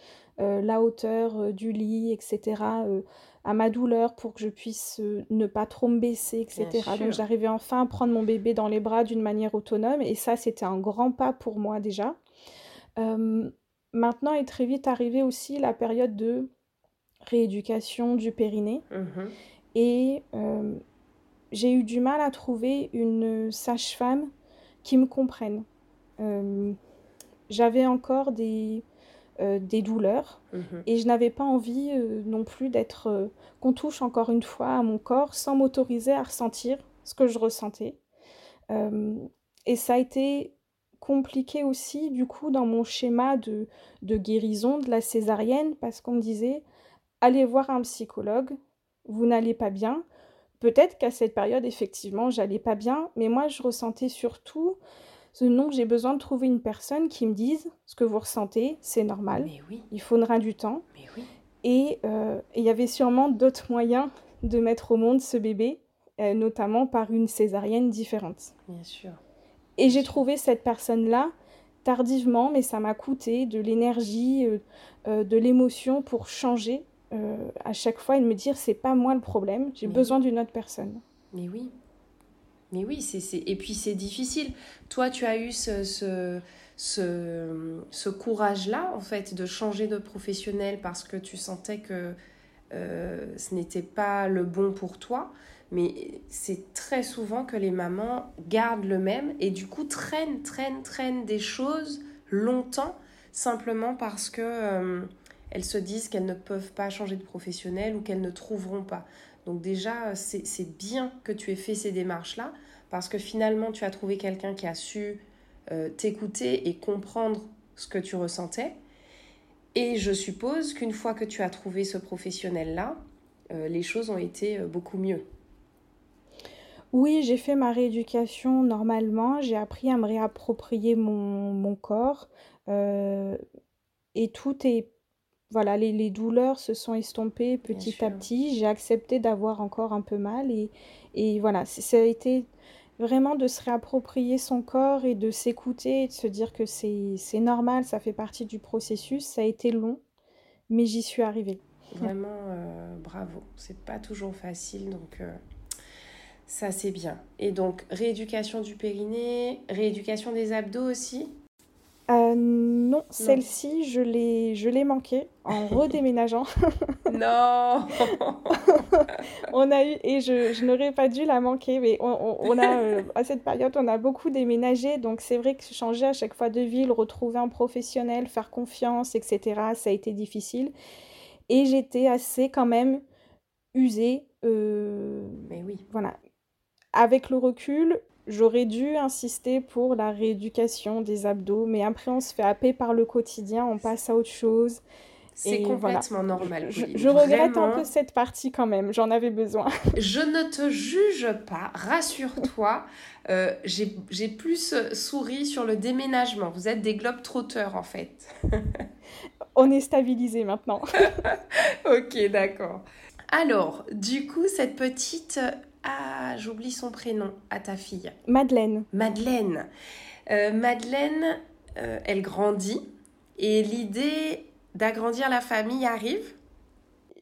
Speaker 2: euh, la hauteur euh, du lit, etc., euh, à ma douleur pour que je puisse ne pas trop me baisser, etc. Donc j'arrivais enfin à prendre mon bébé dans les bras d'une manière autonome et ça, c'était un grand pas pour moi déjà. Maintenant est très vite arrivée aussi la période de rééducation du périnée.
Speaker 1: Mmh
Speaker 2: et j'ai eu du mal à trouver une sage-femme qui me comprenne. Euh, j'avais encore des, euh, des douleurs mmh et je n'avais pas envie euh, non plus d'être qu'on touche encore une fois à mon corps sans m'autoriser à ressentir ce que je ressentais. Et ça a été compliqué aussi, du coup, dans mon schéma de, de guérison de la césarienne, parce qu'on me disait, allez voir un psychologue, vous n'allez pas bien. Peut-être qu'à cette période, effectivement, j'allais pas bien, mais moi, je ressentais surtout ce non, j'ai besoin de trouver une personne qui me dise ce que vous ressentez, c'est normal.
Speaker 1: Mais oui.
Speaker 2: Il faudra du temps.
Speaker 1: Mais oui.
Speaker 2: Et euh, il y avait sûrement d'autres moyens de mettre au monde ce bébé, euh, notamment par une césarienne différente.
Speaker 1: Bien sûr.
Speaker 2: Et j'ai trouvé cette personne-là tardivement, mais ça m'a coûté de l'énergie, euh, de l'émotion pour changer à chaque fois et de me dire c'est pas moi le problème, j'ai besoin d'une autre personne.
Speaker 1: Mais oui. Mais oui, c'est, et puis c'est difficile. Toi, tu as eu ce, ce, ce, ce courage-là, en fait, de changer de professionnel parce que tu sentais que euh, ce n'était pas le bon pour toi. Mais c'est très souvent que les mamans gardent le même et du coup traînent, traînent, traînent des choses longtemps simplement parce que euh, elles se disent qu'elles ne peuvent pas changer de professionnel ou qu'elles ne trouveront pas. Donc déjà, c'est bien que tu aies fait ces démarches-là, parce que finalement, tu as trouvé quelqu'un qui a su euh, t'écouter et comprendre ce que tu ressentais. Et je suppose qu'une fois que tu as trouvé ce professionnel-là, euh, les choses ont été euh, beaucoup mieux.
Speaker 2: Oui, j'ai fait ma rééducation normalement. J'ai appris à me réapproprier mon, mon corps. et tout est voilà, les, douleurs se sont estompées petit à petit. J'ai accepté d'avoir encore un peu mal et, et voilà, ça a été vraiment de se réapproprier son corps et de s'écouter et de se dire que c'est normal, ça fait partie du processus. Ça a été long, mais j'y suis arrivée.
Speaker 1: Vraiment, euh, bravo. C'est pas toujours facile, donc euh, ça c'est bien. Et donc, rééducation du périnée, rééducation des abdos aussi?
Speaker 2: Euh, non, celle-ci, je l'ai, je l'ai manquée en redéménageant.
Speaker 1: non
Speaker 2: On a eu, et je, je n'aurais pas dû la manquer, mais on, on, a, euh, à cette période, on a beaucoup déménagé, donc c'est vrai que changer à chaque fois de ville, retrouver un professionnel, faire confiance, etc., ça a été difficile. Et j'étais assez quand même usée. Euh,
Speaker 1: mais oui.
Speaker 2: Voilà. Avec le recul, J'aurais dû insister pour la rééducation des abdos, mais après on se fait happer par le quotidien, on passe à autre chose.
Speaker 1: C'est complètement normal.
Speaker 2: Je, regrette un peu cette partie quand même, j'en avais besoin.
Speaker 1: je ne te juge pas, rassure-toi. Euh, J'ai plus souri sur le déménagement. Vous êtes des globes trotteurs en fait.
Speaker 2: on est stabilisé maintenant.
Speaker 1: ok, d'accord. Alors, du coup, cette petite ah, j'oublie son prénom à ta fille.
Speaker 2: Madeleine.
Speaker 1: Madeleine. Euh, Madeleine, euh, elle grandit et l'idée d'agrandir la famille arrive.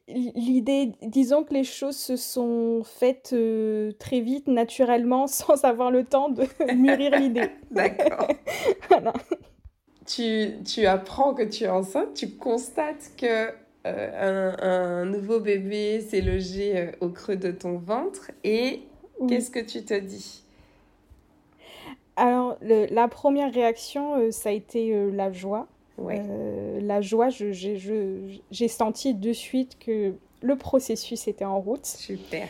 Speaker 2: L'idée, disons que les choses se sont faites euh, très vite, naturellement, sans avoir le temps de mûrir l'idée.
Speaker 1: D'accord. voilà. Tu, tu apprends que tu es enceinte, tu constates que euh, un, nouveau bébé s'est logé euh, au creux de ton ventre et qu'est-ce que tu te dis?
Speaker 2: Alors, la première réaction, euh, ça a été la joie. la joie, j'ai senti de suite que le processus était en route.
Speaker 1: Super.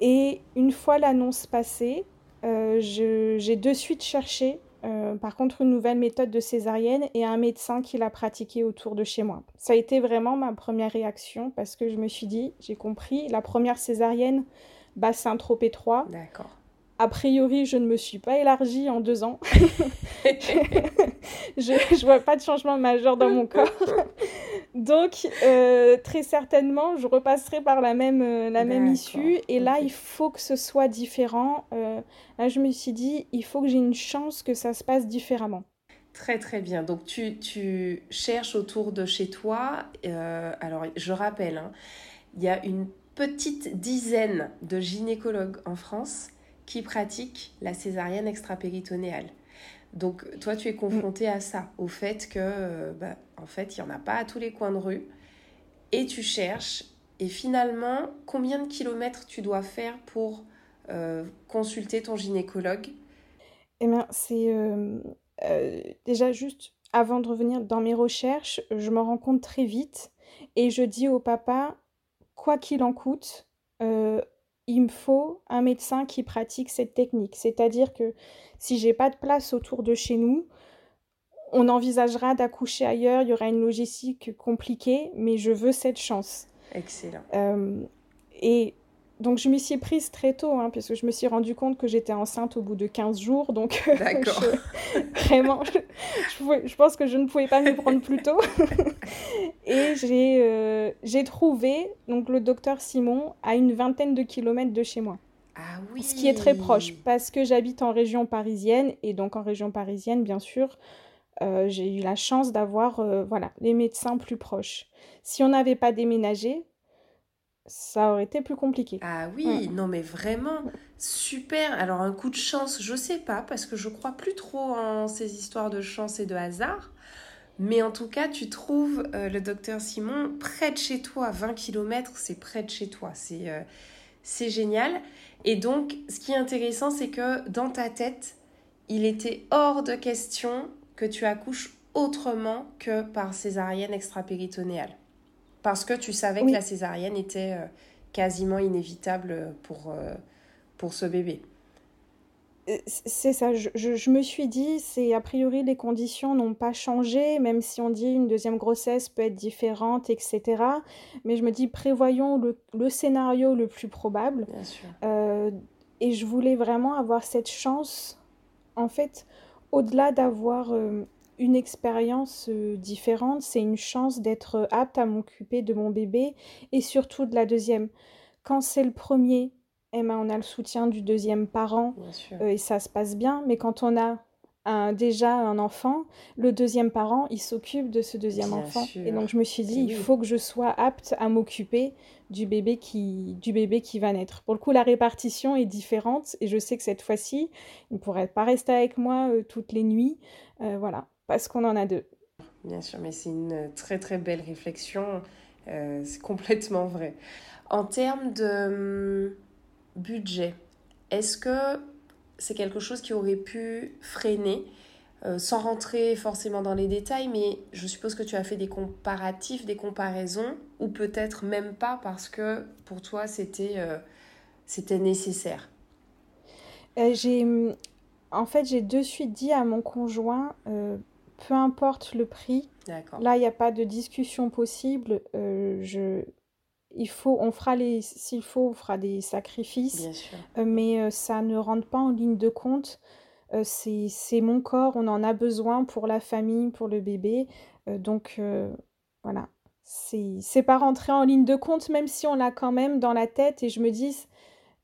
Speaker 2: Et une fois l'annonce passée, j'ai de suite cherché euh, par contre, une nouvelle méthode de césarienne et un médecin qui l'a pratiquée autour de chez moi. Ça a été vraiment ma première réaction parce que je me suis dit, j'ai compris, la première césarienne, bassin trop étroit.
Speaker 1: D'accord.
Speaker 2: A priori, je ne me suis pas élargie en deux ans. je ne vois pas de changement majeur dans mon corps. Donc, euh, très certainement, je repasserai par la même, euh, la même issue. Et là, il faut que ce soit différent. Euh, là, je me suis dit, il faut que j'ai une chance que ça se passe différemment.
Speaker 1: Très très bien. Donc tu, tu cherches autour de chez toi. alors je rappelle, hein, il y a une petite dizaine de gynécologues en France qui pratiquent la césarienne extra-péritonéale. Donc toi, tu es confronté à ça, au fait que, euh, bah, en fait, il n'y en a pas à tous les coins de rue. Et tu cherches. Et finalement, combien de kilomètres tu dois faire pour euh, consulter ton gynécologue?
Speaker 2: Eh bien, c'est euh, déjà juste avant de revenir dans mes recherches, je me rends compte très vite et je dis au papa, quoi qu'il en coûte, il me faut un médecin qui pratique cette technique. C'est-à-dire que si j'ai pas de place autour de chez nous, on envisagera d'accoucher ailleurs, il y aura une logistique compliquée, mais je veux cette chance.
Speaker 1: Excellent.
Speaker 2: Euh, et donc je m'y suis prise très tôt, hein, parce que je me suis rendu compte que j'étais enceinte au bout de 15 jours. Donc
Speaker 1: D'accord.
Speaker 2: vraiment, je, pense que je ne pouvais pas m'y prendre plus tôt. et j'ai euh, j'ai trouvé donc, le docteur Simon à une vingtaine de kilomètres de chez moi.
Speaker 1: Ah oui.
Speaker 2: Ce qui est très proche, parce que j'habite en région parisienne, et donc en région parisienne, bien sûr, euh, j'ai eu la chance d'avoir euh, voilà, les médecins plus proches. Si on n'avait pas déménagé, ça aurait été plus compliqué.
Speaker 1: Ah oui, non mais vraiment super. Alors un coup de chance, je sais pas parce que je crois plus trop en ces histoires de chance et de hasard. Mais en tout cas, tu trouves euh, le docteur Simon près de chez toi, 20 km, c'est près de chez toi. C'est c'est génial. Et donc, ce qui est intéressant, c'est que dans ta tête, il était hors de question que tu accouches autrement que par césarienne extra-péritonéale. Parce que tu savais que la césarienne était euh, quasiment inévitable pour, euh, pour ce bébé.
Speaker 2: Euh, c'est ça, je, je, me suis dit, c'est a priori les conditions n'ont pas changé, même si on dit une deuxième grossesse peut être différente, etc. Mais je me dis, prévoyons le, le scénario le plus probable.
Speaker 1: Bien sûr.
Speaker 2: et je voulais vraiment avoir cette chance, en fait, au-delà d'avoir euh, une expérience euh, différente, c'est une chance d'être apte à m'occuper de mon bébé et surtout de la deuxième. Quand c'est le premier, eh ben, on a le soutien du deuxième parent euh, et ça se passe bien. Mais quand on a déjà un enfant, le deuxième parent, il s'occupe de ce deuxième enfant. Et donc je me suis dit, il faut que je sois apte à m'occuper du bébé qui du bébé qui va naître. Pour le coup, la répartition est différente et je sais que cette fois-ci, il ne pourrait pas rester avec moi euh, toutes les nuits, euh, voilà, parce qu'on en a deux.
Speaker 1: Bien sûr, mais c'est une très très belle réflexion, euh, c'est complètement vrai. En termes de hum, budget, est-ce que c'est quelque chose qui aurait pu freiner, euh, sans rentrer forcément dans les détails, mais je suppose que tu as fait des comparatifs, des comparaisons, ou peut-être même pas parce que pour toi c'était euh, c'était nécessaire?
Speaker 2: J'ai, en fait, j'ai de suite dit à mon conjoint, peu importe le prix, là il n'y a pas de discussion possible. je, il faut, on fera les, s'il faut, on fera des sacrifices, euh, mais euh, ça ne rentre pas en ligne de compte. Euh, c'est mon corps, on en a besoin pour la famille, pour le bébé. donc voilà, c'est pas rentré en ligne de compte, même si on l'a quand même dans la tête. Et je me dis,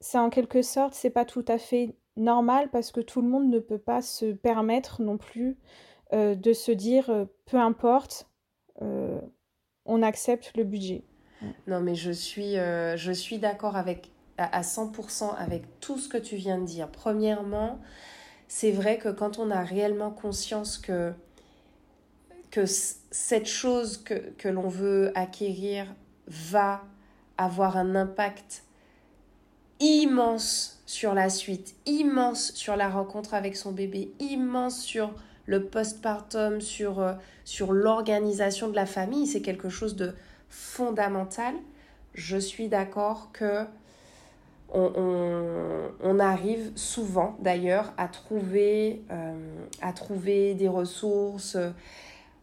Speaker 2: c'est en quelque sorte, c'est pas tout à fait normal parce que tout le monde ne peut pas se permettre non plus de se dire, peu importe, on accepte le budget.
Speaker 1: Non, mais je suis, euh, suis d'accord avec à, 100% avec tout ce que tu viens de dire. Premièrement, c'est vrai que quand on a réellement conscience que, que cette chose que, que l'on veut acquérir va avoir un impact immense sur la suite, immense sur la rencontre avec son bébé, immense sur le postpartum, sur, euh, sur l'organisation de la famille, c'est quelque chose de, fondamentale, je suis d'accord que on, arrive souvent d'ailleurs à trouver, euh, à trouver des ressources.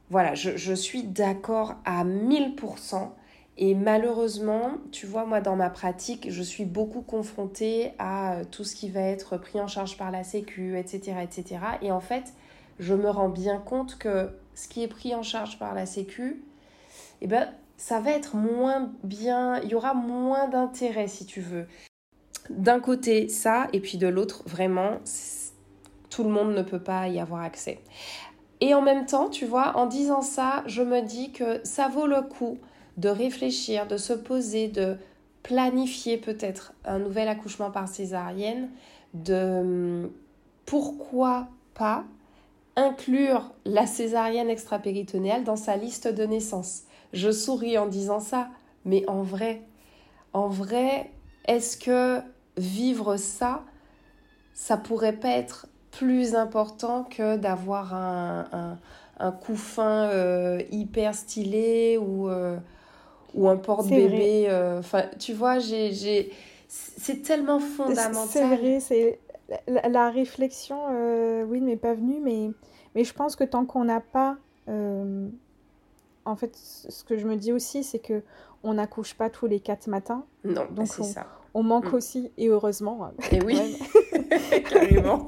Speaker 1: Voilà, je, suis d'accord à 1000%. Et malheureusement, tu vois, moi dans ma pratique, je suis beaucoup confrontée à tout ce qui va être pris en charge par la Sécu, etc. etc. Et en fait, je me rends bien compte que ce qui est pris en charge par la Sécu, eh ben, ça va être moins bien, il y aura moins d'intérêt si tu veux. D'un côté ça, et puis de l'autre, vraiment, tout le monde ne peut pas y avoir accès. Et en même temps, tu vois, en disant ça, je me dis que ça vaut le coup de réfléchir, de se poser, de planifier peut-être un nouvel accouchement par césarienne, de pourquoi pas inclure la césarienne extra-péritonéale dans sa liste de naissance. Je souris en disant ça, mais en vrai, en vrai, est-ce que vivre ça, ça pourrait pas être plus important que d'avoir un, un, un couffin euh, hyper stylé ou, euh, ou un porte-bébé. Euh, enfin, tu vois, j'ai, c'est tellement fondamental.
Speaker 2: C'est vrai, c'est la, réflexion, euh, oui, ne m'est pas venue, mais, mais je pense que tant qu'on n'a pas... Euh, en fait, ce que je me dis aussi, c'est que on n'accouche pas tous les quatre matins.
Speaker 1: Non, donc c'est ça.
Speaker 2: On manque mm. aussi, et heureusement. Hein,
Speaker 1: et oui, carrément.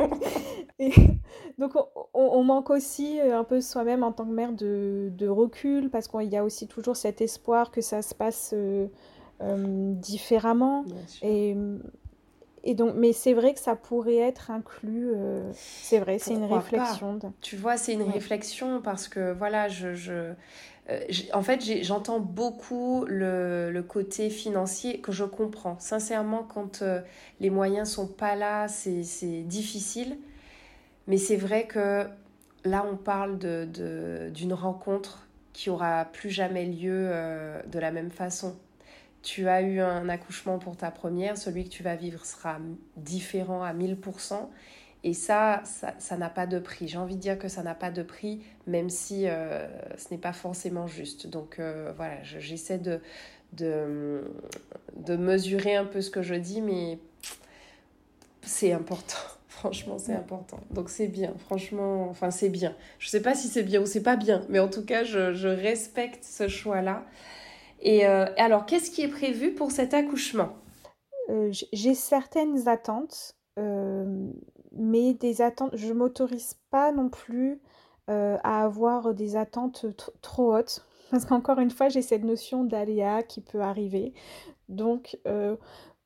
Speaker 2: donc on, manque aussi euh, un peu soi-même en tant que mère de, de recul, parce qu'il y a aussi toujours cet espoir que ça se passe euh, différemment. Et, et donc, mais c'est vrai que ça pourrait être inclus. Euh, c'est vrai, c'est une réflexion.
Speaker 1: Tu vois, c'est une réflexion parce que voilà, je, je euh, en fait, j'entends beaucoup le, le, côté financier que je comprends. Sincèrement, quand les moyens sont pas là, c'est difficile. Mais c'est vrai que là, on parle d'une de, d'une rencontre qui aura plus jamais lieu de la même façon tu as eu un accouchement pour ta première, celui que tu vas vivre sera différent à 1000%. Et ça, ça n'a pas de prix. J'ai envie de dire que ça n'a pas de prix, même si euh, ce n'est pas forcément juste. Donc euh, voilà, j'essaie de, de, de, mesurer un peu ce que je dis, mais c'est important. Franchement, c'est important. Donc c'est bien. Franchement, enfin c'est bien. Je ne sais pas si c'est bien ou c'est pas bien, mais en tout cas, je, je respecte ce choix-là. Et euh, alors, qu'est-ce qui est prévu pour cet accouchement?
Speaker 2: Euh, J'ai certaines attentes, euh, mais des attentes, je ne m'autorise pas non plus à avoir des attentes trop hautes. Parce qu'encore une fois, j'ai cette notion d'aléa qui peut arriver. Donc,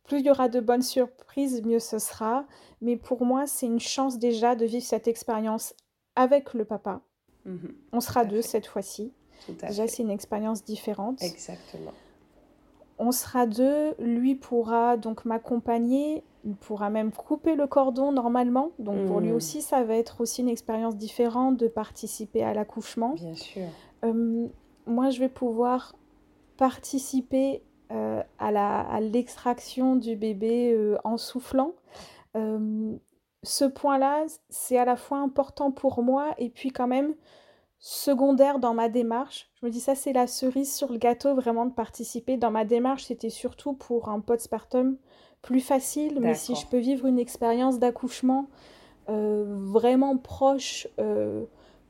Speaker 2: plus il y aura de bonnes surprises, mieux ce sera. Mais pour moi, c'est une chance déjà de vivre cette expérience avec le papa. Mmh On sera deux cette fois-ci. Déjà, c'est une expérience différente.
Speaker 1: Exactement.
Speaker 2: On sera deux. Lui pourra donc m'accompagner. Il pourra même couper le cordon normalement. Donc pour lui hmm. aussi, ça va être aussi une expérience différente de participer à l'accouchement.
Speaker 1: Bien sûr.
Speaker 2: Euh, moi, je vais pouvoir participer euh, à l'extraction du bébé euh, en soufflant. ce point-là, c'est à la fois important pour moi et puis quand même secondaire dans ma démarche. Je me dis ça c'est la cerise sur le gâteau vraiment de participer. Dans ma démarche c'était surtout pour un postpartum plus facile, mais si je peux vivre une expérience d'accouchement euh, vraiment proche, euh,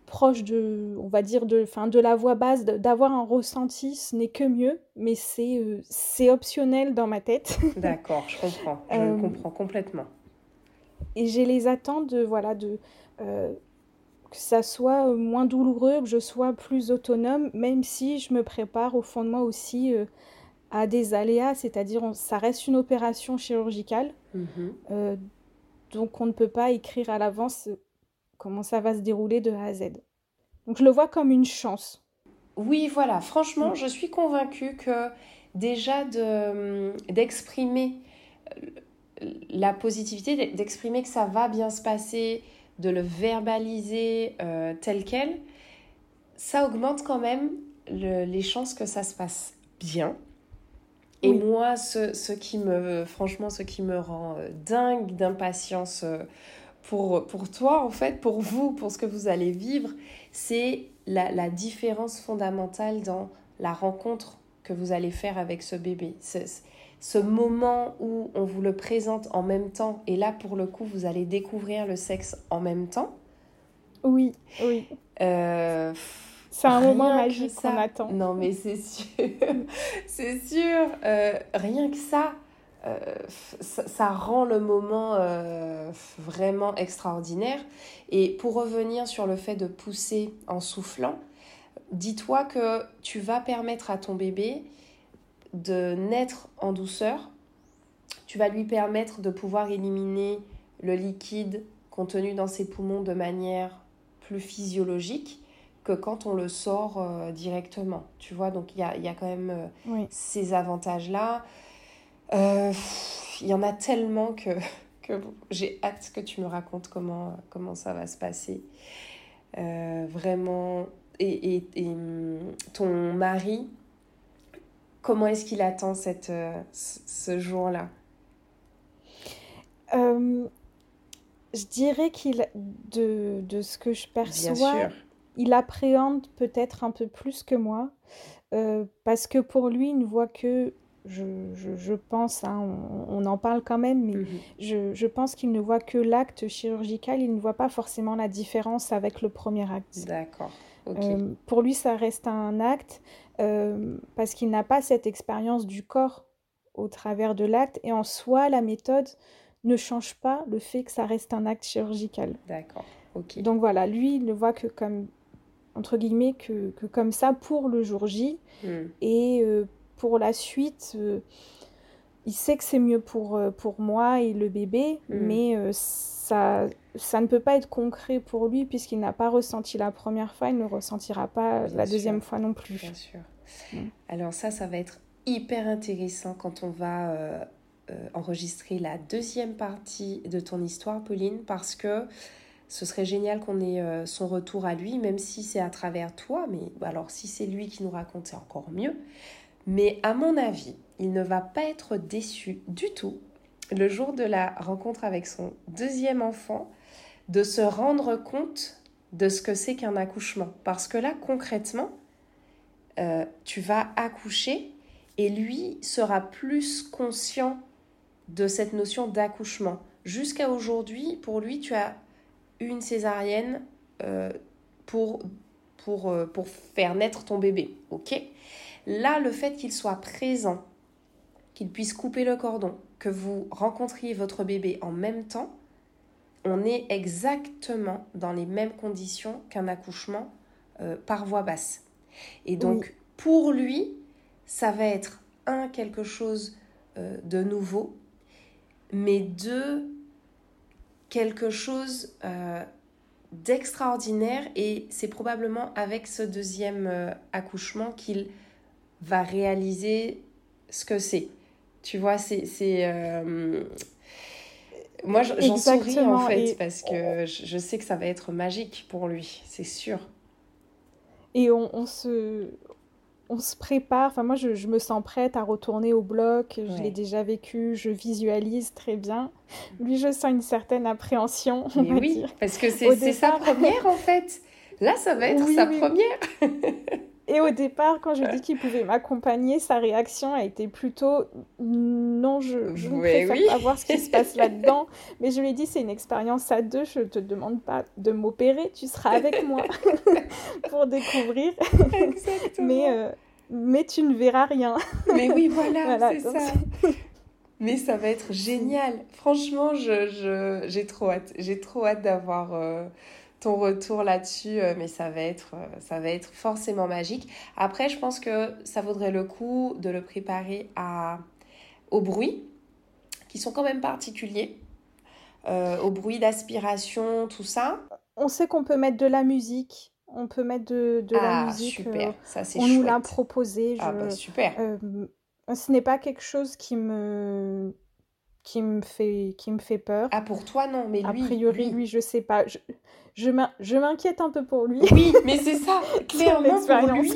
Speaker 2: proche de, on va dire de, fin, de la voix basse, d'avoir un ressenti, ce n'est que mieux, mais c'est euh, c'est optionnel dans ma tête.
Speaker 1: D'accord, je comprends, je comprends complètement.
Speaker 2: Et j'ai les attentes de voilà de que ça soit euh, moins douloureux, que je sois plus autonome, même si je me prépare au fond de moi aussi euh, à des aléas, c'est-à-dire ça reste une opération chirurgicale, mhm. euh, donc on ne peut pas écrire à l'avance comment ça va se dérouler de A à Z. Donc je le vois comme une chance.
Speaker 1: Oui, voilà, franchement, je suis convaincue que déjà d'exprimer la positivité, d'exprimer que ça va bien se passer, de le verbaliser euh, tel quel, ça augmente quand même les chances que ça se passe bien. Et moi, ce, qui me, franchement, ce qui me rend euh, dingue d'impatience euh, pour, pour toi, en fait, pour vous, pour ce que vous allez vivre, c'est la, la, différence fondamentale dans la rencontre que vous allez faire avec ce bébé ce moment où on vous le présente en même temps, et là pour le coup vous allez découvrir le sexe en même temps.
Speaker 2: Oui, oui. Euh, c'est un moment magique qu'on attend.
Speaker 1: Non mais c'est sûr, c'est sûr. Euh, rien que ça, euh, ça, rend le moment vraiment extraordinaire. Et pour revenir sur le fait de pousser en soufflant, dis-toi que tu vas permettre à ton bébé de naître en douceur. Tu vas lui permettre de pouvoir éliminer le liquide contenu dans ses poumons de manière plus physiologique que quand on le sort euh, directement. Tu vois, donc il y a, quand même euh, ces avantages-là. Euh, il y en a tellement que, que j'ai hâte que tu me racontes comment, comment ça va se passer. vraiment. et, hum, ton mari, Comment est-ce qu'il attend cette, euh, ce jour-là?
Speaker 2: Euh, Je dirais qu'il, de, de, ce que je perçois, il appréhende peut-être un peu plus que moi, euh, parce que pour lui, il ne voit que je, pense, hein, on, en parle quand même, mais mhm. je, pense qu'il ne voit que l'acte chirurgical, il ne voit pas forcément la différence avec le premier acte.
Speaker 1: D'accord.
Speaker 2: Euh, pour lui, ça reste un acte euh, parce qu'il n'a pas cette expérience du corps au travers de l'acte. Et en soi, la méthode ne change pas le fait que ça reste un acte chirurgical.
Speaker 1: D'accord. ok.
Speaker 2: Donc voilà, lui, il ne voit que comme, entre guillemets, que, comme ça pour le jour J. Hmm. Et euh, pour la suite, il sait que c'est mieux pour, pour moi et le bébé, hmm. mais ça ça ne peut pas être concret pour lui puisqu'il n'a pas ressenti la première fois, il ne ressentira pas la deuxième fois non plus.
Speaker 1: Bien sûr. Mm. Alors ça, ça va être hyper intéressant quand on va euh, euh, enregistrer la deuxième partie de ton histoire, Pauline, parce que ce serait génial qu'on ait euh, son retour à lui, même si c'est à travers toi, mais alors si c'est lui qui nous raconte, c'est encore mieux. Mais à mon avis, il ne va pas être déçu du tout le jour de la rencontre avec son deuxième enfant de se rendre compte de ce que c'est qu'un accouchement. Parce que là, concrètement, euh, tu vas accoucher et lui sera plus conscient de cette notion d'accouchement. Jusqu'à aujourd'hui, pour lui, tu as une césarienne euh, pour, pour, euh, pour faire naître ton bébé. Ok? Là, le fait qu'il soit présent, qu'il puisse couper le cordon, que vous rencontriez votre bébé en même temps, on est exactement dans les mêmes conditions qu'un accouchement euh, par voie basse. Et donc, pour lui, ça va être un, quelque chose euh, de nouveau, mais deux, quelque chose euh, d'extraordinaire. Et c'est probablement avec ce deuxième accouchement qu'il va réaliser ce que c'est. Tu vois, c'est moi, j'en souris en fait, parce que je sais que ça va être magique pour lui, c'est sûr.
Speaker 2: Et on, se, on se prépare, enfin moi je, je, me sens prête à retourner au bloc, je l'ai déjà vécu, je visualise très bien. Lui, je sens une certaine appréhension.
Speaker 1: Mais oui, parce que c'est sa première en fait. Là, ça va être sa première.
Speaker 2: Et au départ, quand je dis qu'il pouvait m'accompagner, sa réaction a été plutôt non, je, je ne préfère pas voir ce qui se passe là-dedans. Mais je lui ai dit, c'est une expérience à deux, je ne te demande pas de m'opérer, tu seras avec moi pour découvrir. Exactement. mais, euh, mais tu ne verras rien.
Speaker 1: mais oui, voilà, c'est ça. Mais ça va être génial. Franchement, j'ai je, trop hâte. J'ai trop hâte d'avoir... Euh, ton retour là-dessus, euh, mais ça va, être, euh, ça va être forcément magique. Après, je pense que ça vaudrait le coup de le préparer à, au bruit, qui sont quand même particuliers, euh, au bruit d'aspiration, tout ça.
Speaker 2: On sait qu'on peut mettre de la musique. On peut mettre de, de la
Speaker 1: ah,
Speaker 2: musique.
Speaker 1: super, ça c'est
Speaker 2: On nous l'a proposé.
Speaker 1: Ah bah super.
Speaker 2: ce n'est pas quelque chose qui me qui me fait qui me fait peur.
Speaker 1: Ah pour toi non, mais lui.
Speaker 2: A priori lui, lui je sais pas. Je, je m'inquiète un peu pour lui.
Speaker 1: Oui, mais c'est ça, clairement pour lui.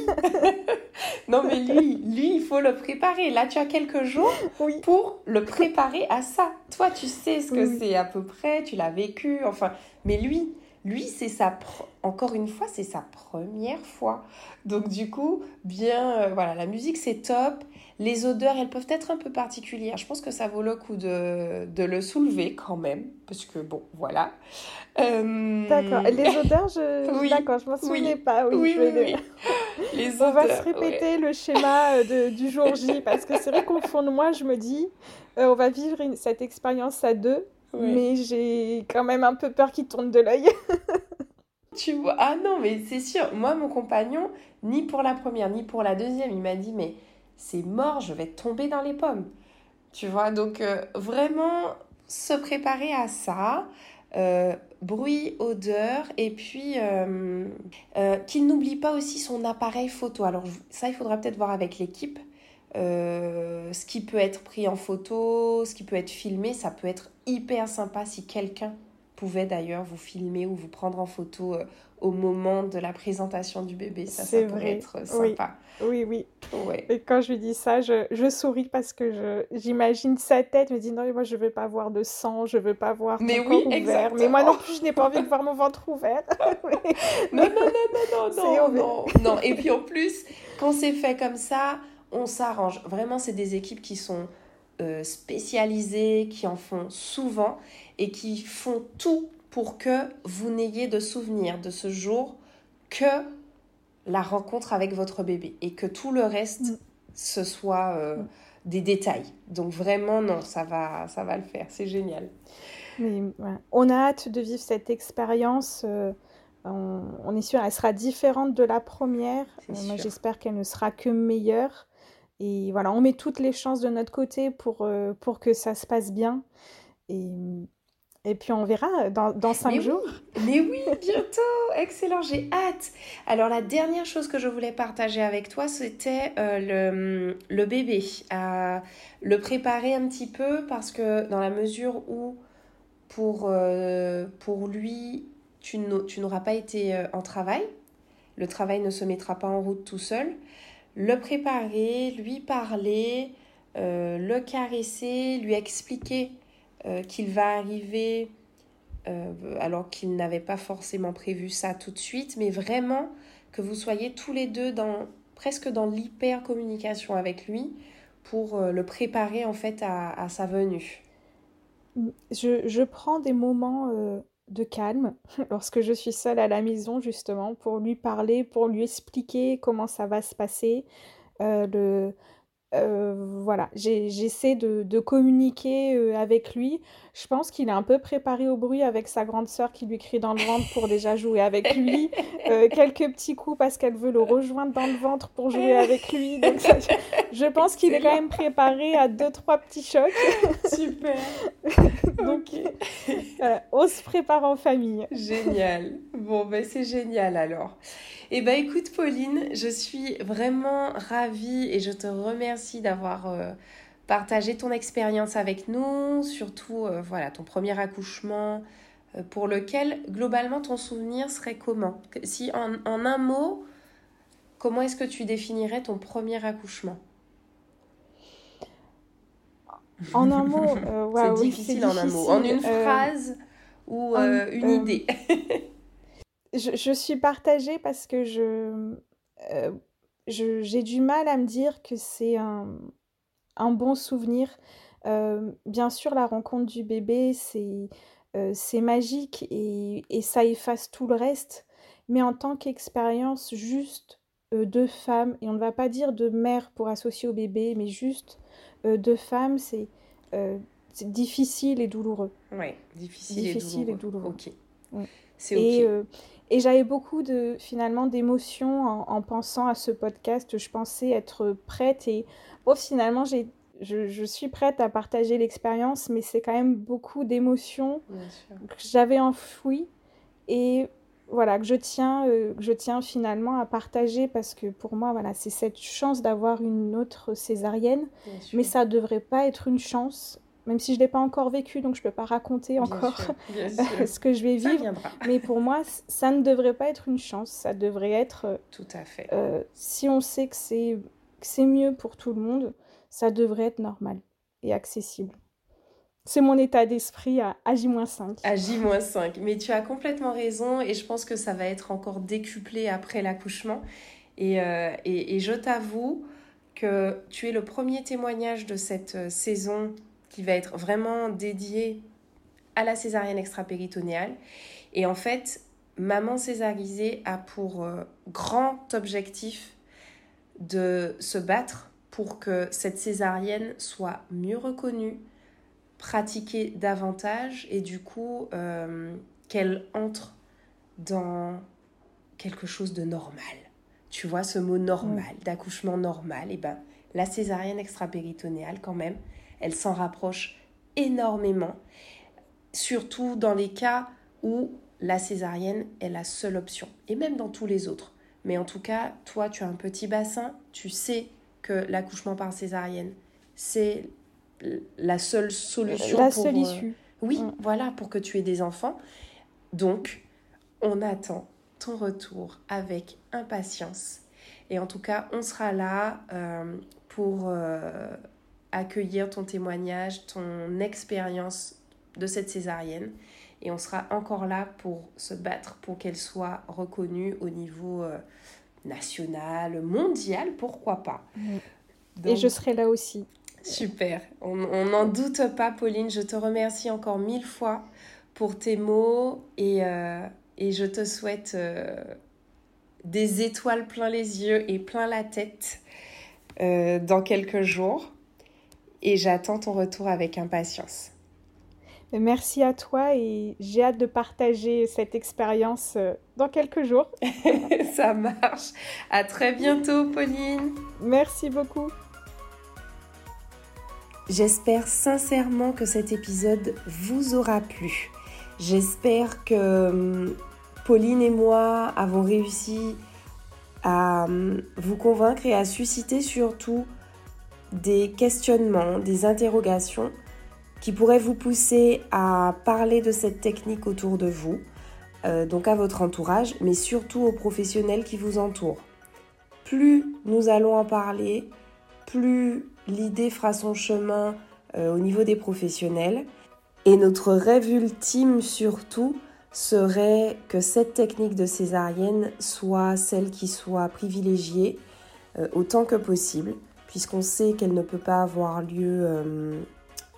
Speaker 1: non, mais lui, lui, il faut le préparer. Là, tu as quelques jours pour le préparer à ça. Toi, tu sais ce que c'est à peu près, tu l'as vécu, enfin. Mais lui, lui, c'est sa encore une fois, c'est sa première fois. Donc du coup, bien, euh, voilà, la musique c'est top. Les odeurs, elles peuvent être un peu particulières. Je pense que ça vaut le coup de, de le soulever quand même, parce que bon, voilà.
Speaker 2: Euh, D'accord. Les odeurs, je... D'accord, je m'en souvenais pas. Oui, oui, oui, Les odeurs, On va se répéter le schéma euh, de, du jour J, parce que c'est vrai qu'au fond de moi, je me dis, on va vivre cette expérience à deux mais j'ai quand même un peu peur qu'il tourne de l'œil.
Speaker 1: tu vois, ah non, mais c'est sûr, moi, mon compagnon, ni pour la première, ni pour la deuxième, il m'a dit, mais c'est mort, je vais tomber dans les pommes. Tu vois, donc euh, vraiment se préparer à ça. Euh, bruit, odeur, et puis euh, qu'il n'oublie pas aussi son appareil photo. Alors ça, il faudra peut-être voir avec l'équipe, ce qui peut être pris en photo, ce qui peut être filmé, ça peut être hyper sympa si quelqu'un pouvait d'ailleurs vous filmer ou vous prendre en photo euh, au moment de la présentation du bébé. Ça, ça pourrait être sympa.
Speaker 2: Oui, oui. Ouais. Et quand je lui dis ça, je, je souris parce que j'imagine sa tête, me dit non, moi je veux pas voir de sang, je veux pas voir
Speaker 1: mais
Speaker 2: oui,
Speaker 1: corps ouvert.
Speaker 2: Mais moi non plus, je n'ai pas envie de voir mon ventre ouvert.
Speaker 1: non, non, non, non, non, non, non. non. Et puis en plus, quand c'est fait comme ça, on s'arrange. Vraiment, c'est des équipes qui sont euh, spécialisées, qui en font souvent et qui font tout pour que vous n'ayez de souvenir de ce jour que la rencontre avec votre bébé et que tout le reste, mm. ce soit euh, mm. des détails. Donc vraiment, non, ça va, ça va le faire. C'est génial.
Speaker 2: Mais, On a hâte de vivre cette expérience. Euh, on, est sûr, elle sera différente de la première. Euh, moi, j'espère qu'elle ne sera que meilleure. Et voilà, on met toutes les chances de notre côté pour, pour que ça se passe bien. Et et puis on verra dans, dans cinq jours.
Speaker 1: mais oui, bientôt. Excellent, j'ai hâte. Alors la dernière chose que je voulais partager avec toi, c'était euh, le, le, bébé. le préparer un petit peu parce que dans la mesure où pour, euh, pour lui, tu n'auras pas été euh, en travail, le travail ne se mettra pas en route tout seul. Le préparer, lui parler, le caresser, lui expliquer euh, qu'il va arriver euh, alors qu'il n'avait pas forcément prévu ça tout de suite, mais vraiment que vous soyez tous les deux dans presque dans l'hyper communication avec lui pour euh, le préparer en fait à, sa venue.
Speaker 2: Je, je prends des moments de calme lorsque je suis seule à la maison justement pour lui parler, pour lui expliquer comment ça va se passer. le, euh, voilà, j'essaie de, de, communiquer euh, avec lui. Je pense qu'il est un peu préparé au bruit avec sa grande sœur qui lui crie dans le ventre pour déjà jouer avec lui. Euh, quelques petits coups parce qu'elle veut le rejoindre dans le ventre pour jouer avec lui. Donc je pense qu'il est quand même préparé à deux, trois petits chocs.
Speaker 1: Super.
Speaker 2: Donc, on se prépare en famille.
Speaker 1: Génial. Bon, ben c'est génial alors. Eh ben écoute Pauline, je suis vraiment ravie et je te remercie d'avoir euh, partagé ton expérience avec nous, surtout euh, voilà ton premier accouchement euh, pour lequel globalement ton souvenir serait comment? Si en, un mot, comment est-ce que tu définirais ton premier accouchement?
Speaker 2: En un mot,
Speaker 1: c'est difficile en un mot. En une phrase ou une idée
Speaker 2: je, suis partagée parce que je, euh, j'ai du mal à me dire que c'est un, un, bon souvenir. Euh, bien sûr, la rencontre du bébé, c'est euh, c'est magique et, et, ça efface tout le reste. Mais en tant qu'expérience juste de femme, et on ne va pas dire de mère pour associer au bébé, mais juste de femme, c'est difficile et douloureux.
Speaker 1: Oui, difficile, et douloureux. Ok.
Speaker 2: C'est ok. Et j'avais beaucoup de finalement d'émotions en, pensant à ce podcast. Je pensais être prête et oh, finalement j'ai je, je, suis prête à partager l'expérience, mais c'est quand même beaucoup d'émotions que j'avais enfouies et voilà que je tiens euh, que je tiens finalement à partager parce que pour moi voilà c'est cette chance d'avoir une autre césarienne, mais ça devrait pas être une chance même si je ne l'ai pas encore vécu, donc je ne peux pas raconter encore ce que je vais vivre. Mais pour moi, ça ne devrait pas être une chance, ça devrait être... Euh,
Speaker 1: tout à fait.
Speaker 2: Euh, si on sait que c'est mieux pour tout le monde, ça devrait être normal et accessible. C'est mon état d'esprit à, J-5.
Speaker 1: À J-5. Mais tu as complètement raison et je pense que ça va être encore décuplé après l'accouchement. Et, euh, et, et, je t'avoue que tu es le premier témoignage de cette saison qui va être vraiment dédié à la césarienne extra-péritonéale. Et en fait, Maman césarisée a pour euh, grand objectif de se battre pour que cette césarienne soit mieux reconnue, pratiquée davantage et du coup euh, qu'elle entre dans quelque chose de normal. Tu vois ce mot normal, d'accouchement normal, et ben la césarienne extra-péritonéale quand même, elle s'en rapproche énormément, surtout dans les cas où la césarienne est la seule option, et même dans tous les autres. Mais en tout cas, toi, tu as un petit bassin, tu sais que l'accouchement par césarienne, c'est la seule solution.
Speaker 2: La seule euh, issue.
Speaker 1: oui, mm. voilà, pour que tu aies des enfants. Donc, on attend ton retour avec impatience. Et en tout cas, on sera là euh, pour euh, accueillir ton témoignage, ton expérience de cette césarienne. Et on sera encore là pour se battre pour qu'elle soit reconnue au niveau euh, national, mondial, pourquoi pas.
Speaker 2: Et je serai là aussi.
Speaker 1: Super. On n'en doute pas, Pauline. Je te remercie encore mille fois pour tes mots et, euh, et je te souhaite euh, des étoiles plein les yeux et plein la tête euh, dans quelques jours. Et j'attends ton retour avec impatience.
Speaker 2: Merci à toi et j'ai hâte de partager cette expérience dans quelques jours.
Speaker 1: Ça marche. À très bientôt, Pauline.
Speaker 2: Merci beaucoup.
Speaker 1: J'espère sincèrement que cet épisode vous aura plu. J'espère que hum, Pauline et moi avons réussi à hum, vous convaincre et à susciter surtout des questionnements, des interrogations qui pourraient vous pousser à parler de cette technique autour de vous, euh, donc à votre entourage, mais surtout aux professionnels qui vous entourent. Plus nous allons en parler, plus l'idée fera son chemin euh, au niveau des professionnels. Et notre rêve ultime surtout serait que cette technique de césarienne soit celle qui soit privilégiée euh, autant que possible, puisqu'on sait qu'elle ne peut pas avoir lieu euh,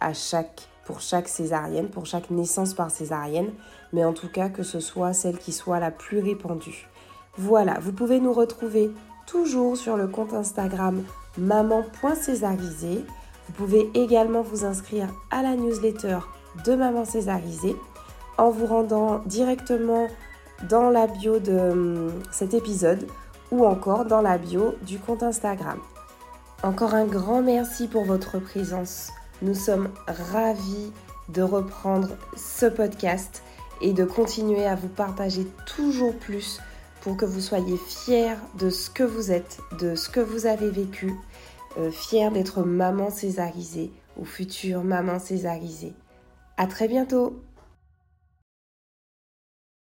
Speaker 1: à chaque, pour chaque césarienne, pour chaque naissance par césarienne, mais en tout cas que ce soit celle qui soit la plus répandue. Voilà, vous pouvez nous retrouver toujours sur le compte Instagram maman.césarisée. Vous pouvez également vous inscrire à la newsletter de Maman Césarisée en vous rendant directement dans la bio de hum, cet épisode ou encore dans la bio du compte Instagram. Encore un grand merci pour votre présence. Nous sommes ravis de reprendre ce podcast et de continuer à vous partager toujours plus pour que vous soyez fiers de ce que vous êtes, de ce que vous avez vécu, euh, fiers d'être maman césarisée ou future maman césarisée. À très bientôt